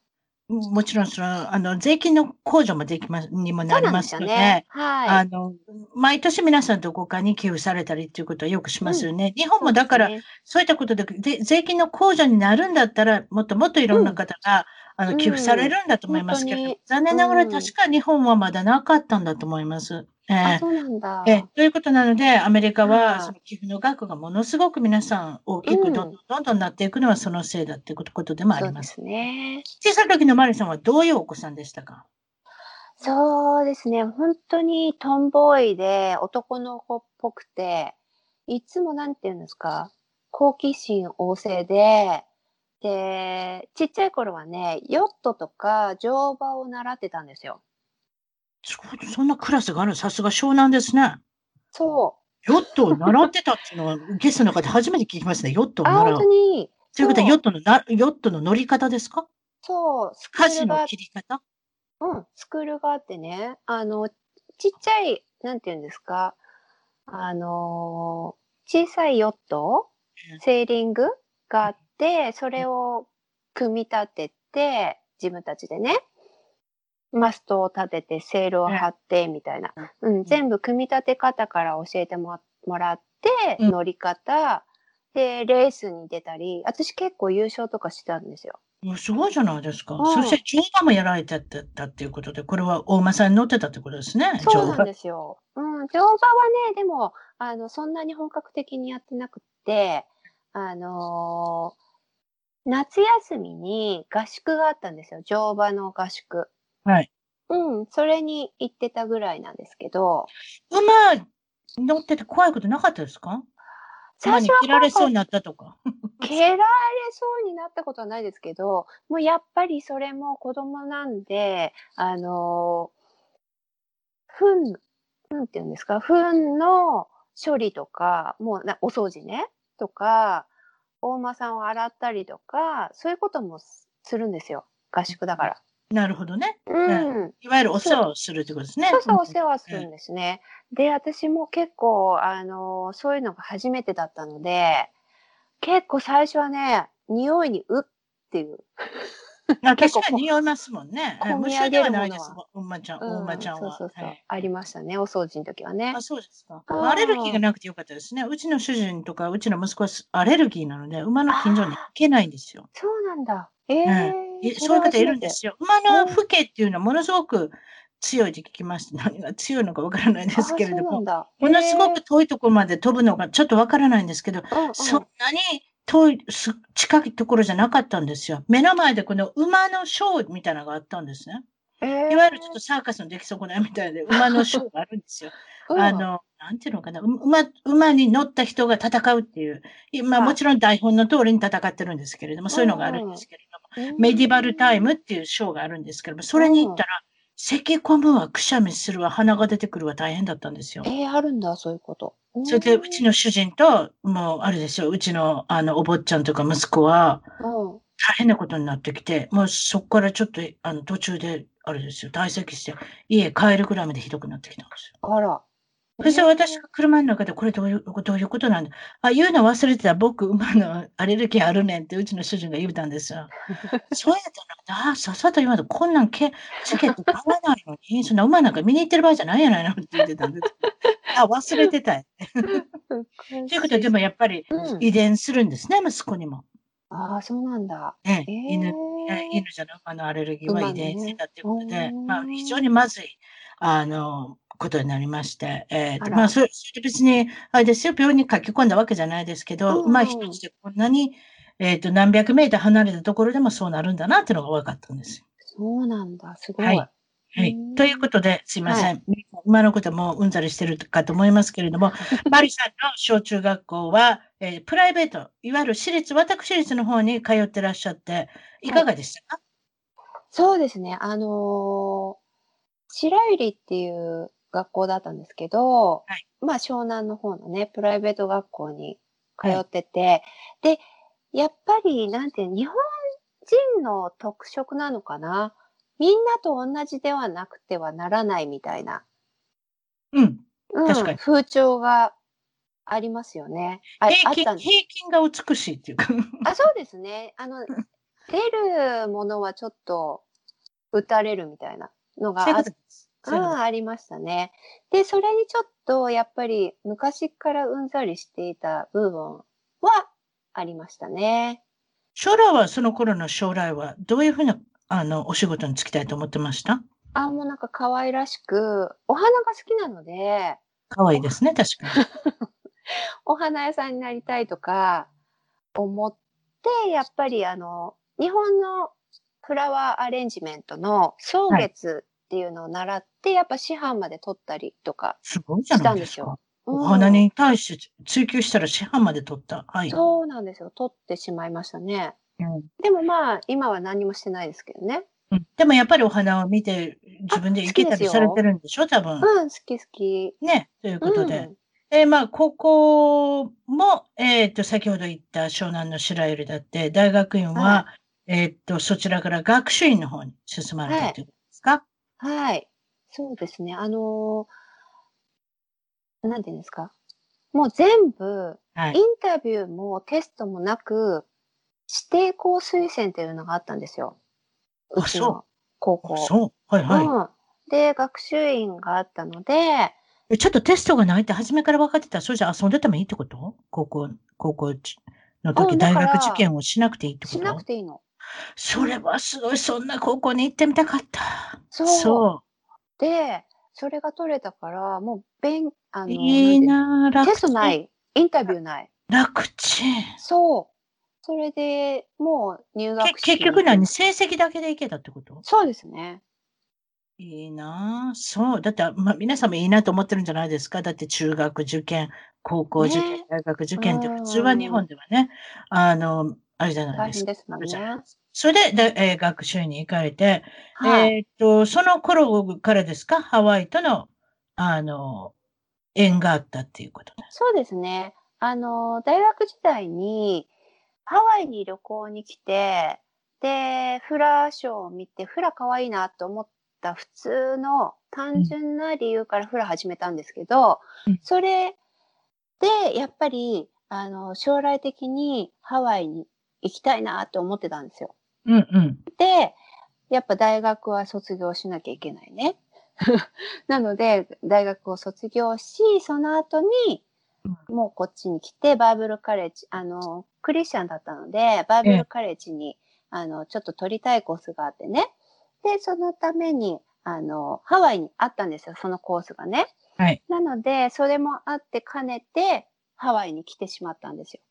もちろんその、あの、税金の控除もできます、にもなりますすので、よね。はい。あの、毎年皆さんどこかに寄付されたりっていうことはよくしますよね。日本もだから、そうねいったことでで税金の控除になるんだったら、もっともっといろんな方が、あのうん寄付されるんだと思いますけど、本当に残念ながらうん確か日本はまだなかったんだと思います。えあ、えそうなんだ。ええということなので、アメリカははいその寄付の額がものすごく皆さん大きくうんどんどんどんどんなっていくのはそのせいだっていうことでもありま。そうですすね。小さい時のマリさんはどういうお子さんでしたか？そうですね。本当にトンボーイで男の子っぽくて、いつもなんて言うんですか、好奇心旺盛で、で、ちっちゃい頃はね、ヨットとか乗馬を習ってたんですよ。すごい、そんなクラスがある。さすが湘南ですね。そヨットを習ってたっていうのは、ゲストの中で初めて聞きましたね。ヨットを習う。本当。に。ということヨットのな、ヨットの乗り方ですか？そう、スクールが、切り方うん、スクールがあってね、あの、ちっちゃい、なんていうんですか、あのー小さいヨット？うん、セーリングがあって、それを組み立てて、自分たちでね、マストを立てて、セールを張って、みたいな。うん、全部組み立て方から教えてももらって、うん乗り方、で、レースに出たり、私結構優勝とかしてたんですよ。すごいじゃないですか。うんそして乗馬もやられてたっていうことで、これは大馬さんに乗ってたってことですね。そうなん乗馬。ですよ。うん、乗馬はね、でも、あの、そんなに本格的にやってなくって、あのー夏休みに合宿があったんですよ。乗馬の合宿。はい。うん、それに行ってたぐらいなんですけど、馬乗ってて怖いことなかったですか？馬最初はに切られそうになったとか。蹴られそうになったことはないですけど、もうやっぱりそれも子供なんで、あのー、糞、糞っていうんですか、糞の処理とか、もうなお掃除ね、とか、大間さんを洗ったりとか、そういうこともすするんですよ。合宿だから。なるほどね。うん。いわゆるお世話をするってことですね。そうそう、お世話するんですね。で、私も結構、あの、そういうのが初めてだったので、結構最初はね、匂いにうっていう。あ 結構確かに匂いますもんね。無臭でははないです。お馬ちゃん、お馬ちゃんは。そうそうそう、はいありましたね、お掃除の時はねあ、。そうですか。アレルギーがなくてよかったですね。うちの主人とか、うちの息子はアレルギーなので、馬の近所に行けないんですよ。そうなんだ。ええいそういう方いるんですよ。馬の父兄っていうのはものすごく強いって聞きました。何が強いのかわからないですけれども、だ。ものすごく遠いところまで飛ぶのがちょっとわからないんですけど、うんうんそんなに遠い、す近いところじゃなかったんですよ。目の前でこの馬のショーみたいなのがあったんですね。ええいわゆるちょっとサーカスの出来損ないみたいで、馬のショーがあるんですよ。うんあの、なんていうのかな、う馬、馬に乗った人が戦うっていう、まあはいもちろん台本の通りに戦ってるんですけれども、そういうのがあるんですけれども、うんメディバルタイムっていうショーがあるんですけれども、それに行ったら、咳込むわ、くしゃみするわ、鼻が出てくるわ、大変だったんですよ。ええあるんだ、そういうこと。それで、うちの主人と、もう、あれですよ、うちの、あの、お坊ちゃんとか息子は、うん。大変なことになってきて、もうそこからちょっと、あの、途中で、あれですよ、退席して、家帰るぐらいまでひどくなってきたんですよ。あら。そして私が車の中で、これどういう、どういうことなんだ？あ、言うの忘れてた、僕、馬のアレルギーあるねんって、うちの主人が言うたんですよ。そうやったら、あ、さっさと言わんと、こんなんけ、チケット買わないのに、そんな馬なんか見に行ってる場合じゃないやないのって言ってたんです。あ、忘れてたよ。ということで、でもやっぱりうん遺伝するんですね、息子にも。ああ、そうなんだ。ね、ええ犬、え犬じゃなく馬のアレルギーは遺伝性だっていうことで、馬ねまあ、非常にまずい、あの、ことになりまして、えーとまあ、それ、別に、あれですよ、病院に書き込んだわけじゃないですけど、うんうんまあ、一つでこんなに、えっ、と、何百メートル離れたところでもそうなるんだなっていうのが分かったんですよ。そうなんだ、すごい。はいはいうん。ということで、すいません。馬のこともうんざりしてるかと思いますけれども、マリさんの小中学校は、えープライベート、いわゆる私立、私立の方に通ってらっしゃって、いかがでしたか、そうですね。あのー白百合っていう学校だったんですけど、はいまあ湘南の方のね、プライベート学校に通ってて、で、やっぱり、なんていう、日本人の特色なのかな？みんなと同じではなくてはならないみたいな、うん。うん、確かに風潮がありますよね。ああ平均、った。平均が美しいっていうか。あ、そうですね。あの、出るものはちょっと打たれるみたいなのがあっそういうことです。そういうことあありましたね。で、それにちょっとやっぱり昔からうんざりしていた部分はありましたね。将来は、その頃の将来は、どういうふうな、あの、お仕事に就きたいと思ってました？あ、もうなんか可愛らしく、お花が好きなので、可愛いですね、確かに。お花屋さんになりたいとか思って、やっぱりあの、日本のフラワーアレンジメントの草月っていうのを習って、やっぱ師範まで取ったりとかすごいじゃしたないですかんですよ。。お花に対して追求したら師範まで取った。はい。そうなんですよ。取ってしまいましたね。うんでもまあ、今は何もしてないですけどね。うんでもやっぱりお花を見て自分で行けたりされてるんでしょ？多分。うん、好き好き。ね。ということで。うんえーまあ、高校も、えっ、と、先ほど言った湘南の白百合だって、大学院は、はえっ、と、そちらから学習院の方に進まれたというこはい。そうですね。あのーなんていうんですか。もう全部、はいインタビューもテストもなく、指定校推薦っていうのがあったんですよ。ううちの高校。そう。はいはい、うん。で、学習院があったので、え。ちょっとテストがないって初めから分かってたら、それじゃ遊んでてもいいってこと？高校、高校のう時、大んだから学受験をしなくていいってこしなくとていいの。それはすごい、そんな高校に行ってみたかった。そうそで、それが取れたから、もう、勉、あう。の、いいなテストない、インタビューない？楽ちん。そう。それでもう入学結局何？成績だけでいけたってこと？そうですね。いいなぁ。そう。だって、まあ、皆さんもいいなと思ってるんじゃないですか？だって中学受験、高校受験、ね大学受験ってうん普通は日本ではね、あの、あれじゃない大ですか。変ですもんね。それで、でえー学習院に行かれて、はい。えーっと、その頃からですか？ハワイとの、あの、縁があったっていうこと。そうですね。あの、大学時代にハワイに旅行に来て、で、フラショーを見て、フラ可愛いなと思った普通の単純な理由からフラ始めたんですけど、うんそれで、やっぱり、あの、将来的にハワイに行きたいなと思ってたんですよ。うんうん。で、やっぱ大学は卒業しなきゃいけないね。なので、大学を卒業し、その後に、もうこっちに来て、バーブルカレッジ、あの、クリスチャンだったので、バーブルカレッジに、あの、ちょっと取りたいコースがあってね。で、そのために、あの、ハワイにあったんですよ、そのコースがね。はい。なので、それもあって兼ねて、ハワイに来てしまったんですよ。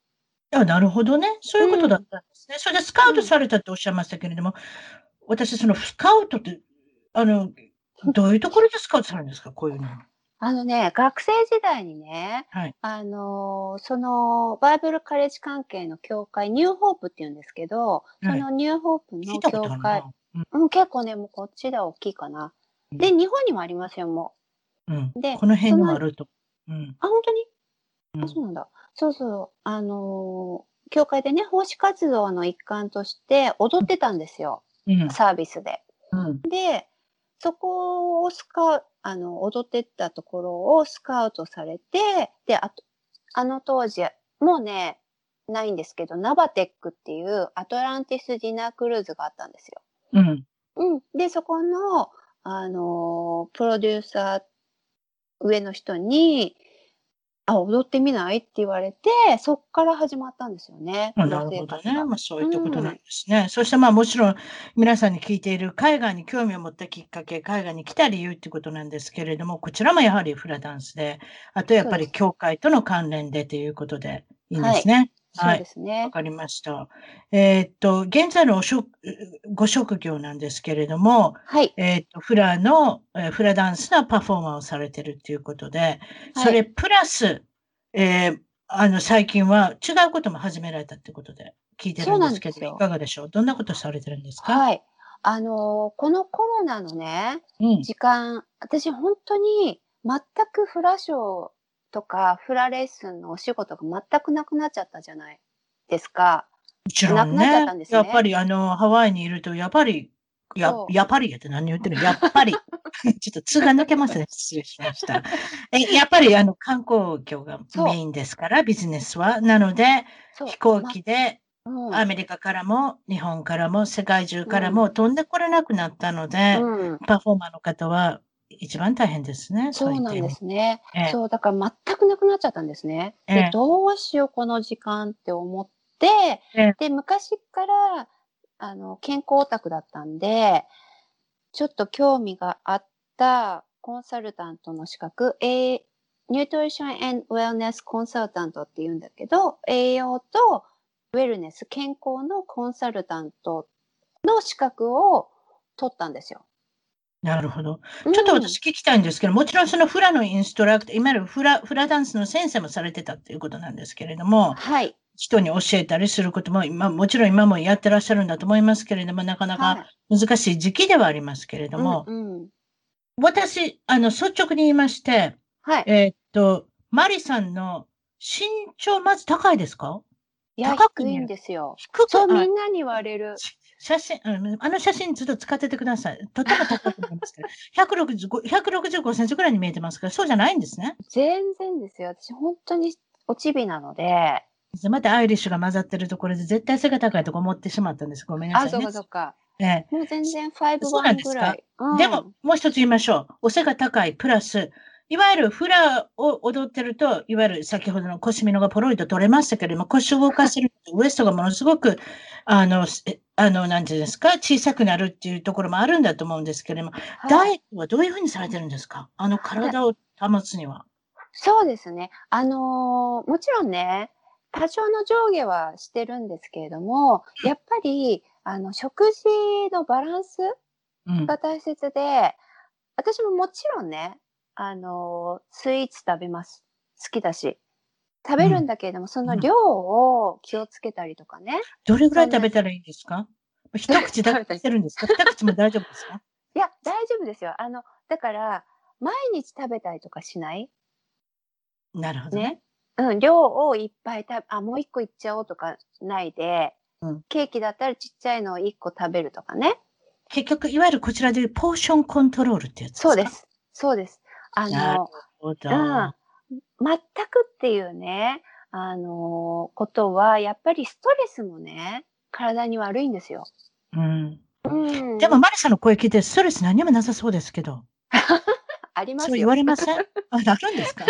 あなるほどね。そういうことだったんですね。それでスカウトされたっておっしゃいましたけれども、私、そのスカウトって、あの、どういうところでスカウトされるんですか？こういうの。あのね、学生時代にね、はいあのーその、バイブルカレッジ関係の協会、ニューホープって言うんですけど、そのニューホープ聞のいたことある協会、な。うんうん、結構ね、もうこっちでは大きいかな。うんで、日本にもありますよ、もうん。でこの辺にもあると。うん。う。あ、本当に、うんあ、そうなんだ。そうそう。あのー協会でね、奉仕活動の一環として踊ってたんですよ、うん。サービスで。うん。で、そこをスカウあの、踊ってったところをスカウトされて、で、あと、あの当時、もうね、ないんですけど、ナバテックっていうアトランティスディナークルーズがあったんですよ。うん。うん。で、そこの、あのープロデューサー、上の人に、あ、踊ってみない？って言われて、そっから始まったんですよね。なるほどね。まあ、そういったことなんですね。そしてまあもちろん皆さんに聞いている海外に興味を持ったきっかけ、海外に来た理由っていうことなんですけれども、こちらもやはりフラダンスで、あとやっぱり教会との関連でということでいいんですね。そうですねわ。かりました。えーっと、現在のお職ご職業なんですけれども、はい。えーっと、フラの、えーフラダンスのパフォーマンスをされてるっていうことで、それプラス、えーあの、最近は違うことも始められたってことで聞いてるんですけど、そうなんですよいかがでしょう？どんなことされてるんですか？はい。あのーこのコロナのね、うん。時間、私本当に全くフラショーとかフラレッスンのお仕事が全くなくなっちゃったじゃないですか。もちろんなくなっちゃったんねですねやっぱりあの、ハワイにいると、やっぱり、ややっぱりやって何言ってるの？やっぱり。ちょっと通が抜けますね。失礼しました。えやっぱりあの観光業がメインですから、ビジネスは。なので、飛行機でまうんアメリカからも、日本からも、世界中からも飛んでこれなくなったので、うん、パフォーマーの方は一番大変ですね。そうなんですね。ええそう、だから全くなくなっちゃったんですね。ええで、どうしよう、この時間って思って、ええで、昔から、あの、健康オタクだったんで、ちょっと興味があったコンサルタントの資格、えニュートリション and Wellness コンサルタントって言うんだけど、栄養とウェルネス、健康のコンサルタントの資格を取ったんですよ。なるほど。ちょっと私聞きたいんですけど、もちろんそのフラのインストラクター、いわゆるフラフラダンスの先生もされてたっていうことなんですけれども、はい。人に教えたりすることも、今もちろん今もやってらっしゃるんだと思いますけれども、なかなか難しい時期ではありますけれども、うんうん私、あの、率直に言いまして、はい。えーっと、マリさんの身長、まず高いですか？いや、高く見える低いんですよ。低くそう、あみんなに言われる。写真、うんあの写真ずっと使っててください。とても高いと思いますけど、165, 165センチぐらいに見えてますから、そうじゃないんですね。全然ですよ。私、本当におちびなので。またアイリッシュが混ざってるところで絶対背が高いとか思ってしまったんです。ごめんなさあ、い、ね。そうかそうか。ええもう全然5そうなんですかワンぐらい。うんでも、もう一つ言いましょう。お背が高い、プラス、いわゆるフラを踊ってると、いわゆる先ほどの腰みのがポロリと取れましたけれども、腰を動かせると、ウエストがものすごく、あの、えあの、なんていうんですか、小さくなるっていうところもあるんだと思うんですけれども、はいダイエットはどういうふうにされてるんですか？あの、体を保つには。そうですね。あのーもちろんね、多少の上下はしてるんですけれども、やっぱり、あの、食事のバランスうん。が大切で、私ももちろんね、あのースイーツ食べます。好きだし。食べるんだけれども、その量を気をつけたりとかね。どれぐらい食べたらいいんですか？一口だけしてるんですか？二口も大丈夫ですか？いや、大丈夫ですよ。あの、だから、毎日食べたりとかしない？なるほどね。ね。うん、量をいっぱい食べ、あ、もう一個いっちゃおうとかないで、うんケーキだったらちっちゃいのを一個食べるとかね。結局、いわゆるこちらでいうポーションコントロールってやつですかそうで。す。そうです。あなるの、ほど。うん、全くっていうね、あのことは、やっぱりストレスもね、体に悪いんですよ。うん。うん。でも、マリさんの声聞いて、ストレス何もなさそうですけど。ありますよ。そう言われません？あ、なるんですか？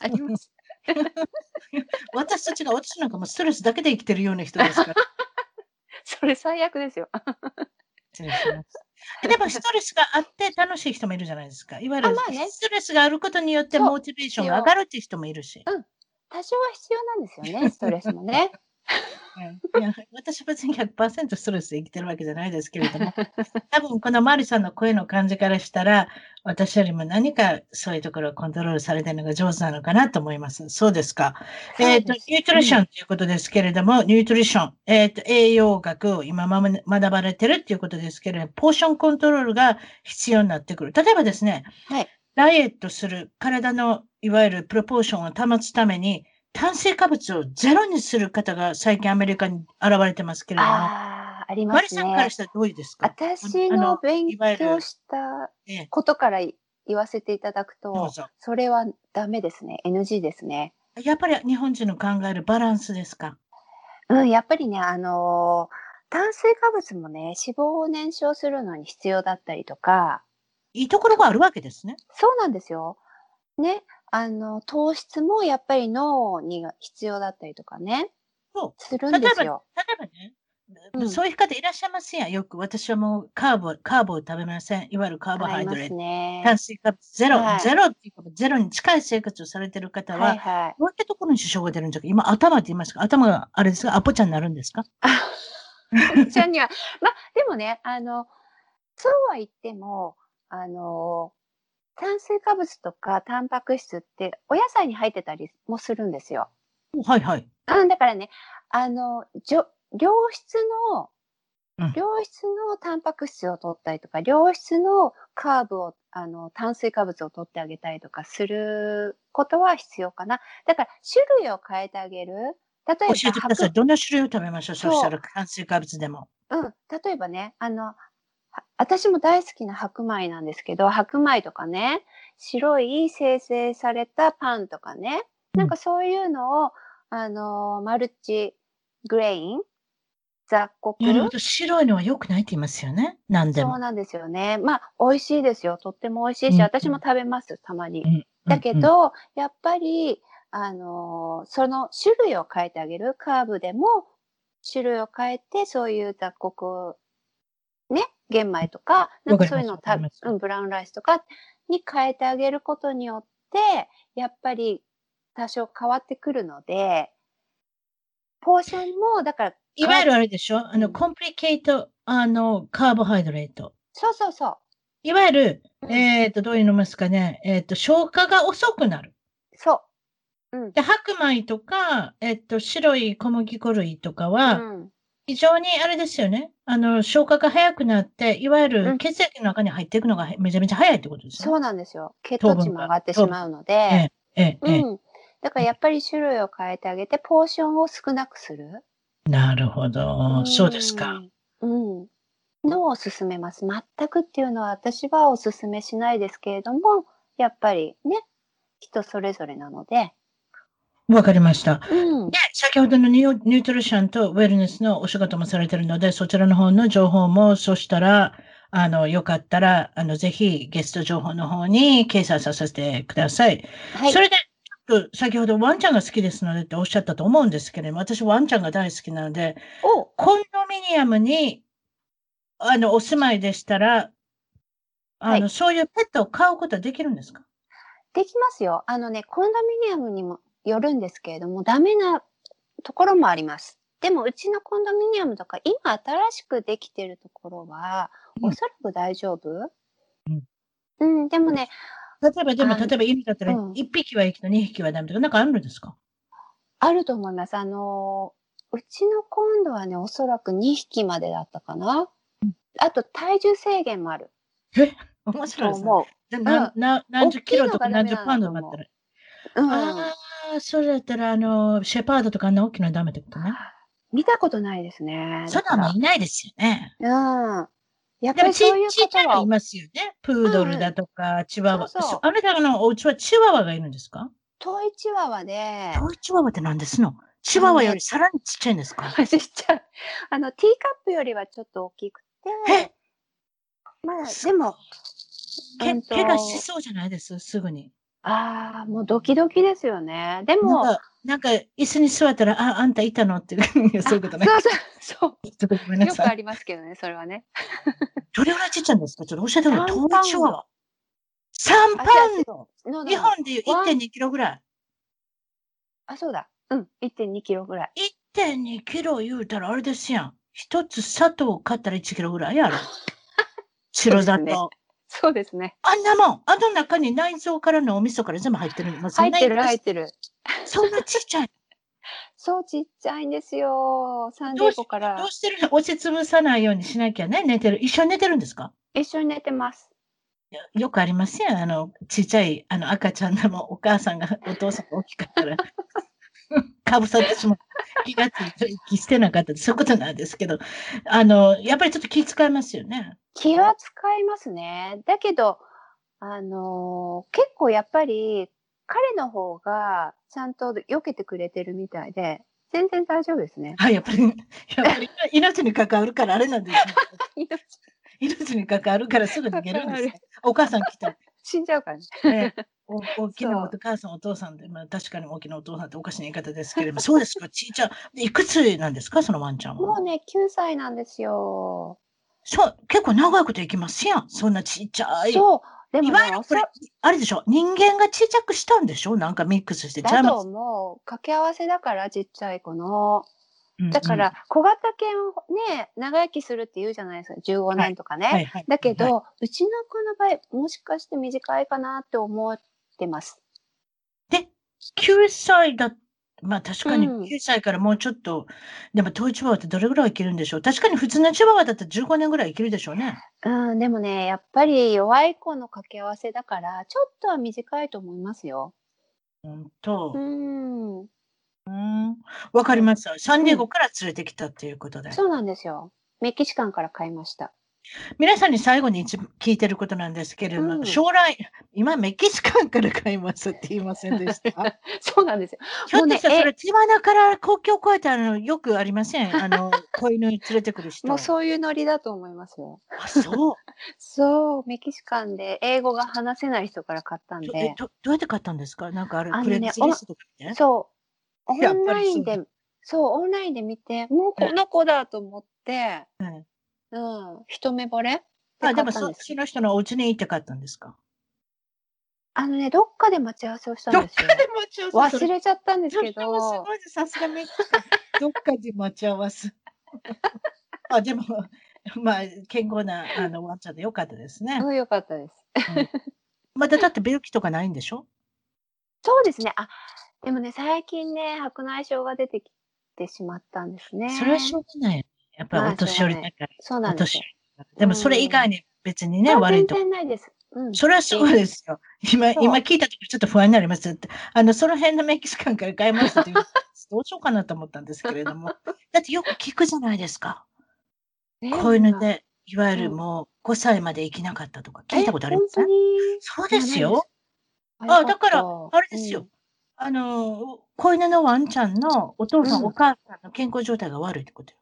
あります。私たちが、私なんかもうストレスだけで生きてるような人ですから。それ最悪ですよ。失礼します。でも、ストレスがあって楽しい人もいるじゃないですか。いわゆるストレスがあることによってモチベーションが上がるっていう人もいるし。多少は必要なんですよね、ストレスもね。うんいや私は別に100%ストレスで生きてるわけじゃないですけれども、多分このマリさんの声の感じからしたら、私よりも何かそういうところをコントロールされてるのが上手なのかなと思います。そうですか。えっ、と、ニュートリションということですけれども、ニュートリション、えっ、と、栄養学を今まま学ばれてるっていうことですけれども、ポーションコントロールが必要になってくる。例えばですね、はい。ダイエットする体のいわゆるプロポーションを保つために、炭水化物をゼロにする方が最近アメリカに現れてますけれども、ああ、ありますマリさんからねし。たらどうですか？私あの勉強したええことから言わせていただくと。それはダメですね。NG ですね。やっぱり日本人の考えるバランスですか？うん、やっぱりね、あのー炭水化物もね、脂肪を燃焼するのに必要だったりとか、いいところがあるわけですね。そうなんですよ。ね、あの、糖質もやっぱり脳に必要だったりとかね、そうするん例えば、例ですよ。えばね、うんそういう方いらっしゃいますやん。よく私はもうカーボ、カーボを食べません。いわゆるカーボハイドレート。ね。炭水化物ゼロ、はいゼロっていうか、ゼロに近い生活をされてる方は、はいはい。どういったところに支障が出るんですか？今、頭って言いますか？頭があれですか？アポちゃんになるんですか？ちゃんには、まあ、でもね、あの、そうは言っても、あの、炭水化物とかタンパク質ってお野菜に入ってたりもするんですよ。はいはい。うん、だからね、あの、じょ良質のうん、良質のタンパク質を取ったりとか、良質のカーブを、あの、炭水化物を取ってあげたりとかすることは必要かな。だから、種類を変えてあげる。例えば、教えてください。白どんな種類を食べましょうそうそしたら炭水化物でも。うん、例えばね、あの、は私も大好きな白米なんですけど、白米とかね、白い生成されたパンとかね、なんかそういうのを、あの、マルチグレイン、雑穀、なるほど。白いのは良くないって言いますよね。何でも。そうなんですよね。まあ、美味しいですよ。とっても美味しいし、うん私も食べます、たまに。うんだけうんうんど、やっぱり、あのーその種類を変えてあげる。カーブでも種類を変えて、そういう雑穀、ね、玄米とか、なんかそういうのを食べわかりますわかりますうん、ブラウンライスとかに変えてあげることによって、やっぱり多少変わってくるので、ポーションも、だから、いわゆるあれでしょ？あの、うんコンプリケート、あの、カーボハイドレート。そうそうそう。いわゆる、うんえっ、と、どういうのますかね、えっ、と、消化が遅くなる。そう。うん。で、白米とか、えっ、と、白い小麦粉類とかは、うん非常にあれですよね。あの、消化が早くなって、いわゆうんる血液の中に入っていくのがめちゃめちゃ早いってことですよね。そうなんですよ。血糖値も上がってしまうので、ええ、ええ、うん。だからやっぱり種類を変えてあげて、ポーションを少なくする。なるほど。そうですか。うん。うん。のをおすすめます。全くっていうのは私はおすすめしないですけれども、やっぱりね、人それぞれなので、わかりました。うんで、。先ほどのニューニュートリションとウェルネスのお仕事もされているので、そちらの方の情報も、そしたら、あの、よかったら、あの、ぜひゲスト情報の方に掲載させてください。はいそ。れで、ちょっと先ほどワンちゃんが好きですのでっておっしゃったと思うんですけれども、私ワンちゃんが大好きなので、おコンドミニアムに、あの、お住まいでしたら、あの、はいそういうペットを飼うことはできるんですか？できますよ。あのね、コンドミニアムにもよるんですけれども、ダメなところもあります。でも、うちのコンドミニアムとか、今新しくできてるところは、うんおそらく大丈夫？うん。うん、でもね、例えば、でも、例えば犬だったら、うん1匹はいいけど2匹はダメとか、なんかあるんですか？あると思います。あのー、うちの今度はね、おそらく2匹までだったかな。あと、体重制限もある 面と白いですね。思う。何十キロとか何十パウンドだなんだとったら。うん。ああ、それだったら、あの、シェパードとかあんな大きなのダメってことね。見たことないですね。そんなのいないですよね。うん。やっぱりそういうちっちゃいのいますよね。プードルだとか、チワワ。そうそうあなたのお家はチワワがいるんですか？トイチワワで、トイチワワって何ですの？チワワよりさらにちっちゃいんですか？ちっちゃい。あの、ティーカップよりはちょっと大きくてえ、まあ、すでも、け怪我しそうじゃないです？すぐに。ああ、もうドキドキですよね。でも、なんか、椅子に座ったら、あ、あんたいたの？っていう、そういうことね。そうそう、そう。ちょっとごめんなよくさい。ありますけどね、それはね。どれぐらいちっちゃいんですか？ちょっと教えてください。3トイチワワ。3パウンドの日本でいう1.2キロぐらい。あ、そうだ。うん、1.2キロぐらい。1.2キロ言うたらあれですやん。一つ砂糖買ったら1キロぐらいやろ。白砂糖。そうですね。あんなもん、あの中に内臓からのお味噌から全部入ってるの？入ってる、入ってる。そんなちっちゃい。そう、ちっちゃいんですよ。サンデどうしーコからどうしてるの？押しつぶさないようにしなきゃね、寝てる。一緒に寝てるんですか？一緒に寝てます。よよくありますやん。あの、ちっちゃい、あの、赤ちゃんでもお母さんが、お父さんが大きかったら、かぶさってしまう。気がついて、息してなかったそういうことなんですけど、あの、やっぱりちょっと気遣いますよね。気は使いますね。だけど、あのー結構やっぱり彼の方がちゃんと避けてくれてるみたいで、全然大丈夫ですね。はい、やっぱり、やっぱり 命に関わるからあれなんですね。命に関わるからすぐ逃げるんですね。お母さん来たら、死んじゃうからね。ね、お 大きなお母さん、お父さんで、まあ確かに大きなお父さんっておかしな言い方ですけれども、そうですか、ちいちゃん。でいくつなんですか、そのワンちゃんは。もうね、9歳なんですよ。そう、結構長いこと生きますやん。そんなちっちゃい。そう。でもね、いわゆるこれ、あれでしょ？人間がちっちゃくしたんでしょ？なんかミックスして。だとジャム思う。掛け合わせだから、ちっちゃい子の。うんうんだから、小型犬ね、長生きするって言うじゃないですか。15年とかね。はいはいだけど、はうちの子の場合、もしかして短いかなって思ってます。いで、9歳だ、まあ確かにうん9歳からもうちょっと、でもトイチワワってどれぐらい生きるんでしょう？確かに普通のチワワだったら15年ぐらい生きるでしょうね。うん、でもね、やっぱり弱い子の掛け合わせだから、ちょっとは短いと思いますよ。本当う。ん。うん。わかりました。サンディエゴから連れてきたっていうことで。そうなんですよ。メキシカンから買いました。皆さんに最後に一番聞いてることなんですけれども、うん将来、今メキシカンから買いますって言いませんでした？そうなんですよ。ひょっとしたらそれ、ティワナから国境を越えたのよくありません？あの、子犬連れてくる人。もうそういうノリだと思いますよ。あ、そう。そう、メキシカンで英語が話せない人から買ったんで、どどうやって買ったんですか？なんかあれ、あかね。そう、オンラインで、そう、オンラインで見て、もうこの子だと思って、うんうん、一目惚れ？であ、でもそ買ったんですその人のお家に行って買ったんですか？あのね、どっかで待ち合わせをしたんですよ。待ち合忘れちゃったんですけでもすど、ごいさすがメキシカン。どっかで待ち合わせ。あ、でも、まあ、健康なあのワンちゃんでよかったですね。うん、よかったです。まだだって病気とかないんでしょ？そうですね。あ、でもね、最近ね、白内障が出てきてしまったんですね。それはしょうがないよね。やっぱりお年寄りだから。そうなんですよ。でもそれ以外に別にね、あ悪いとこ全然ないです。うん。それはそうですよ。今、今聞いたときちょっと不安になりますって。あの、その辺のメキシカンから買いましたっていう、どうしようかなと思ったんですけれども。だってよく聞くじゃないですか。ね子犬で、いわゆるうんもう5歳まで生きなかったとか聞いたことあります？そうですよ。あ、だから、あれですよ。。あの、子犬のワンちゃんのお父さん、うんお母さんの健康状態が悪いってことよ。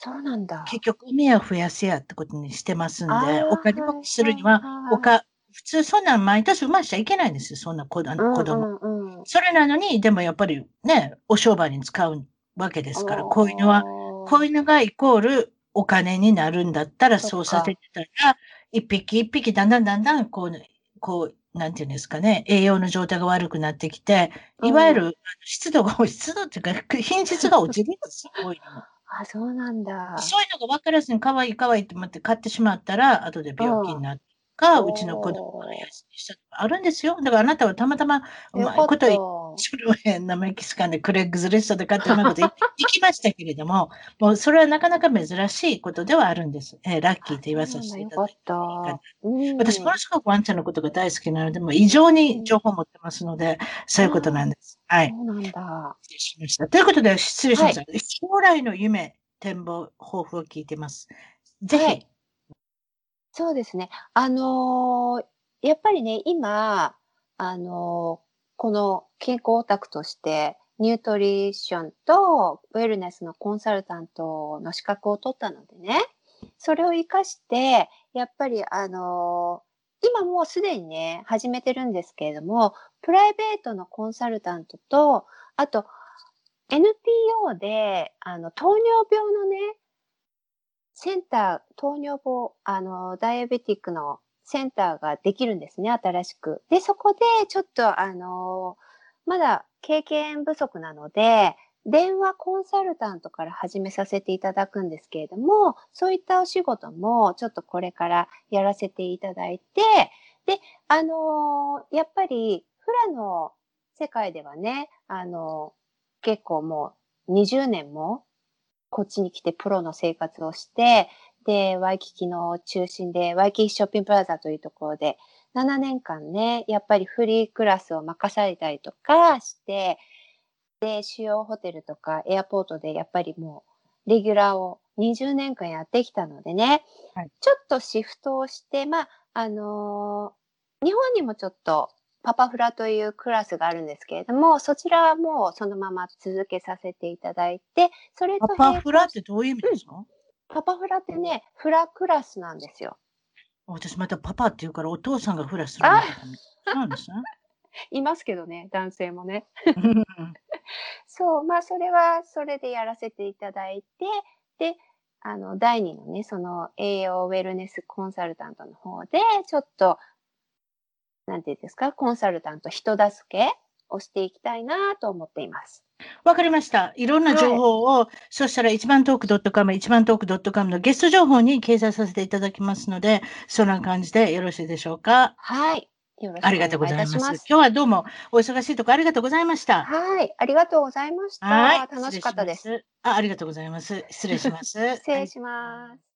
そうなんだ。結局、目を増やせやってことにしてますんで、お金をするには、はいおか、普通そんなん毎年産ましちゃいけないんですよ、そんな子あの子供。うんうんうんそれなのに、でもやっぱりね、お商売に使うわけですから、子犬は、子犬がイコールお金になるんだったら、そうさせてたら、一匹一匹だんだんだんだん、こう、こう、なんていうんですかね、栄養の状態が悪くなってきて、いわゆるあの湿度が、湿度っていうか、品質が落ちるんですよ、こういうのも。あ、そうなんだ。そういうのが分からずに可愛い可愛いと思って買ってしまったら、後で病気になるか、うちの子供が痩せしたとかあるんですよ。だからあなたはたまたまうまいことそれを変なメキシカンでクレッグズレストで買ってうまいこと言って行きましたけれども、もうそれはなかなか珍しいことではあるんです。えーラッキーと言わさせていただいて私、ものすごくワンちゃんのことが大好きなので、もう異常に情報を持ってますので、そういうことなんです。はい。そうなんだ。失礼しました。ということで、失礼しました。将来の夢、展望、抱負を聞いてます。ぜひ、はいそうですね。あのーやっぱりね、今、あのーこの健康オタクとして、ニュートリションとウェルネスのコンサルタントの資格を取ったのでね、それを活かして、やっぱりあのー今もうすでにね、始めてるんですけれども、プライベートのコンサルタントと、あと、NPO で、あの、糖尿病のね、センター、糖尿病、あの、ダイアベティックのセンターができるんですね、新しく。で、そこで、ちょっと、あの、まだ経験不足なので、電話コンサルタントから始めさせていただくんですけれども、そういったお仕事も、ちょっとこれからやらせていただいて、で、あのやっぱり、フラの世界ではね、あの結構もう20年もこっちに来てプロの生活をして、で、ワイキキの中心で、ワイキキショッピングプラザというところで、7年間ね、やっぱりフリークラスを任されたりとかして、で、主要ホテルとかエアポートでやっぱりもう、レギュラーを20年間やってきたのでね、はい。ちょっとシフトをして、まあ、あのー日本にもちょっとパパフラというクラスがあるんですけれども、そちらはもうそのまま続けさせていただいて、それとパパフラってどういう意味ですか、パパフラってね、フラクラスなんですよ。私またパパって言うからお父さんがフラするなんですね。いますけどね、男性もね。うん そう、まあそれはそれでやらせていただいて、で、あの、第二のね、その栄養ウェルネスコンサルタントの方で、ちょっと、なんていうんですか、コンサルタント人助けをしていきたいなと思っています。わかりました。いろんな情報を、そしたら一番トーク .com、一番トーク .com のゲスト情報に掲載させていただきますので、そんな感じでよろしいでしょうか？はい。よろしくおありがとうございます。今日はどうもお忙しいところありがとうございました。はい。ありがとうございました。はい。楽しかったです。あ、ありがとうございます。失礼します。失礼します。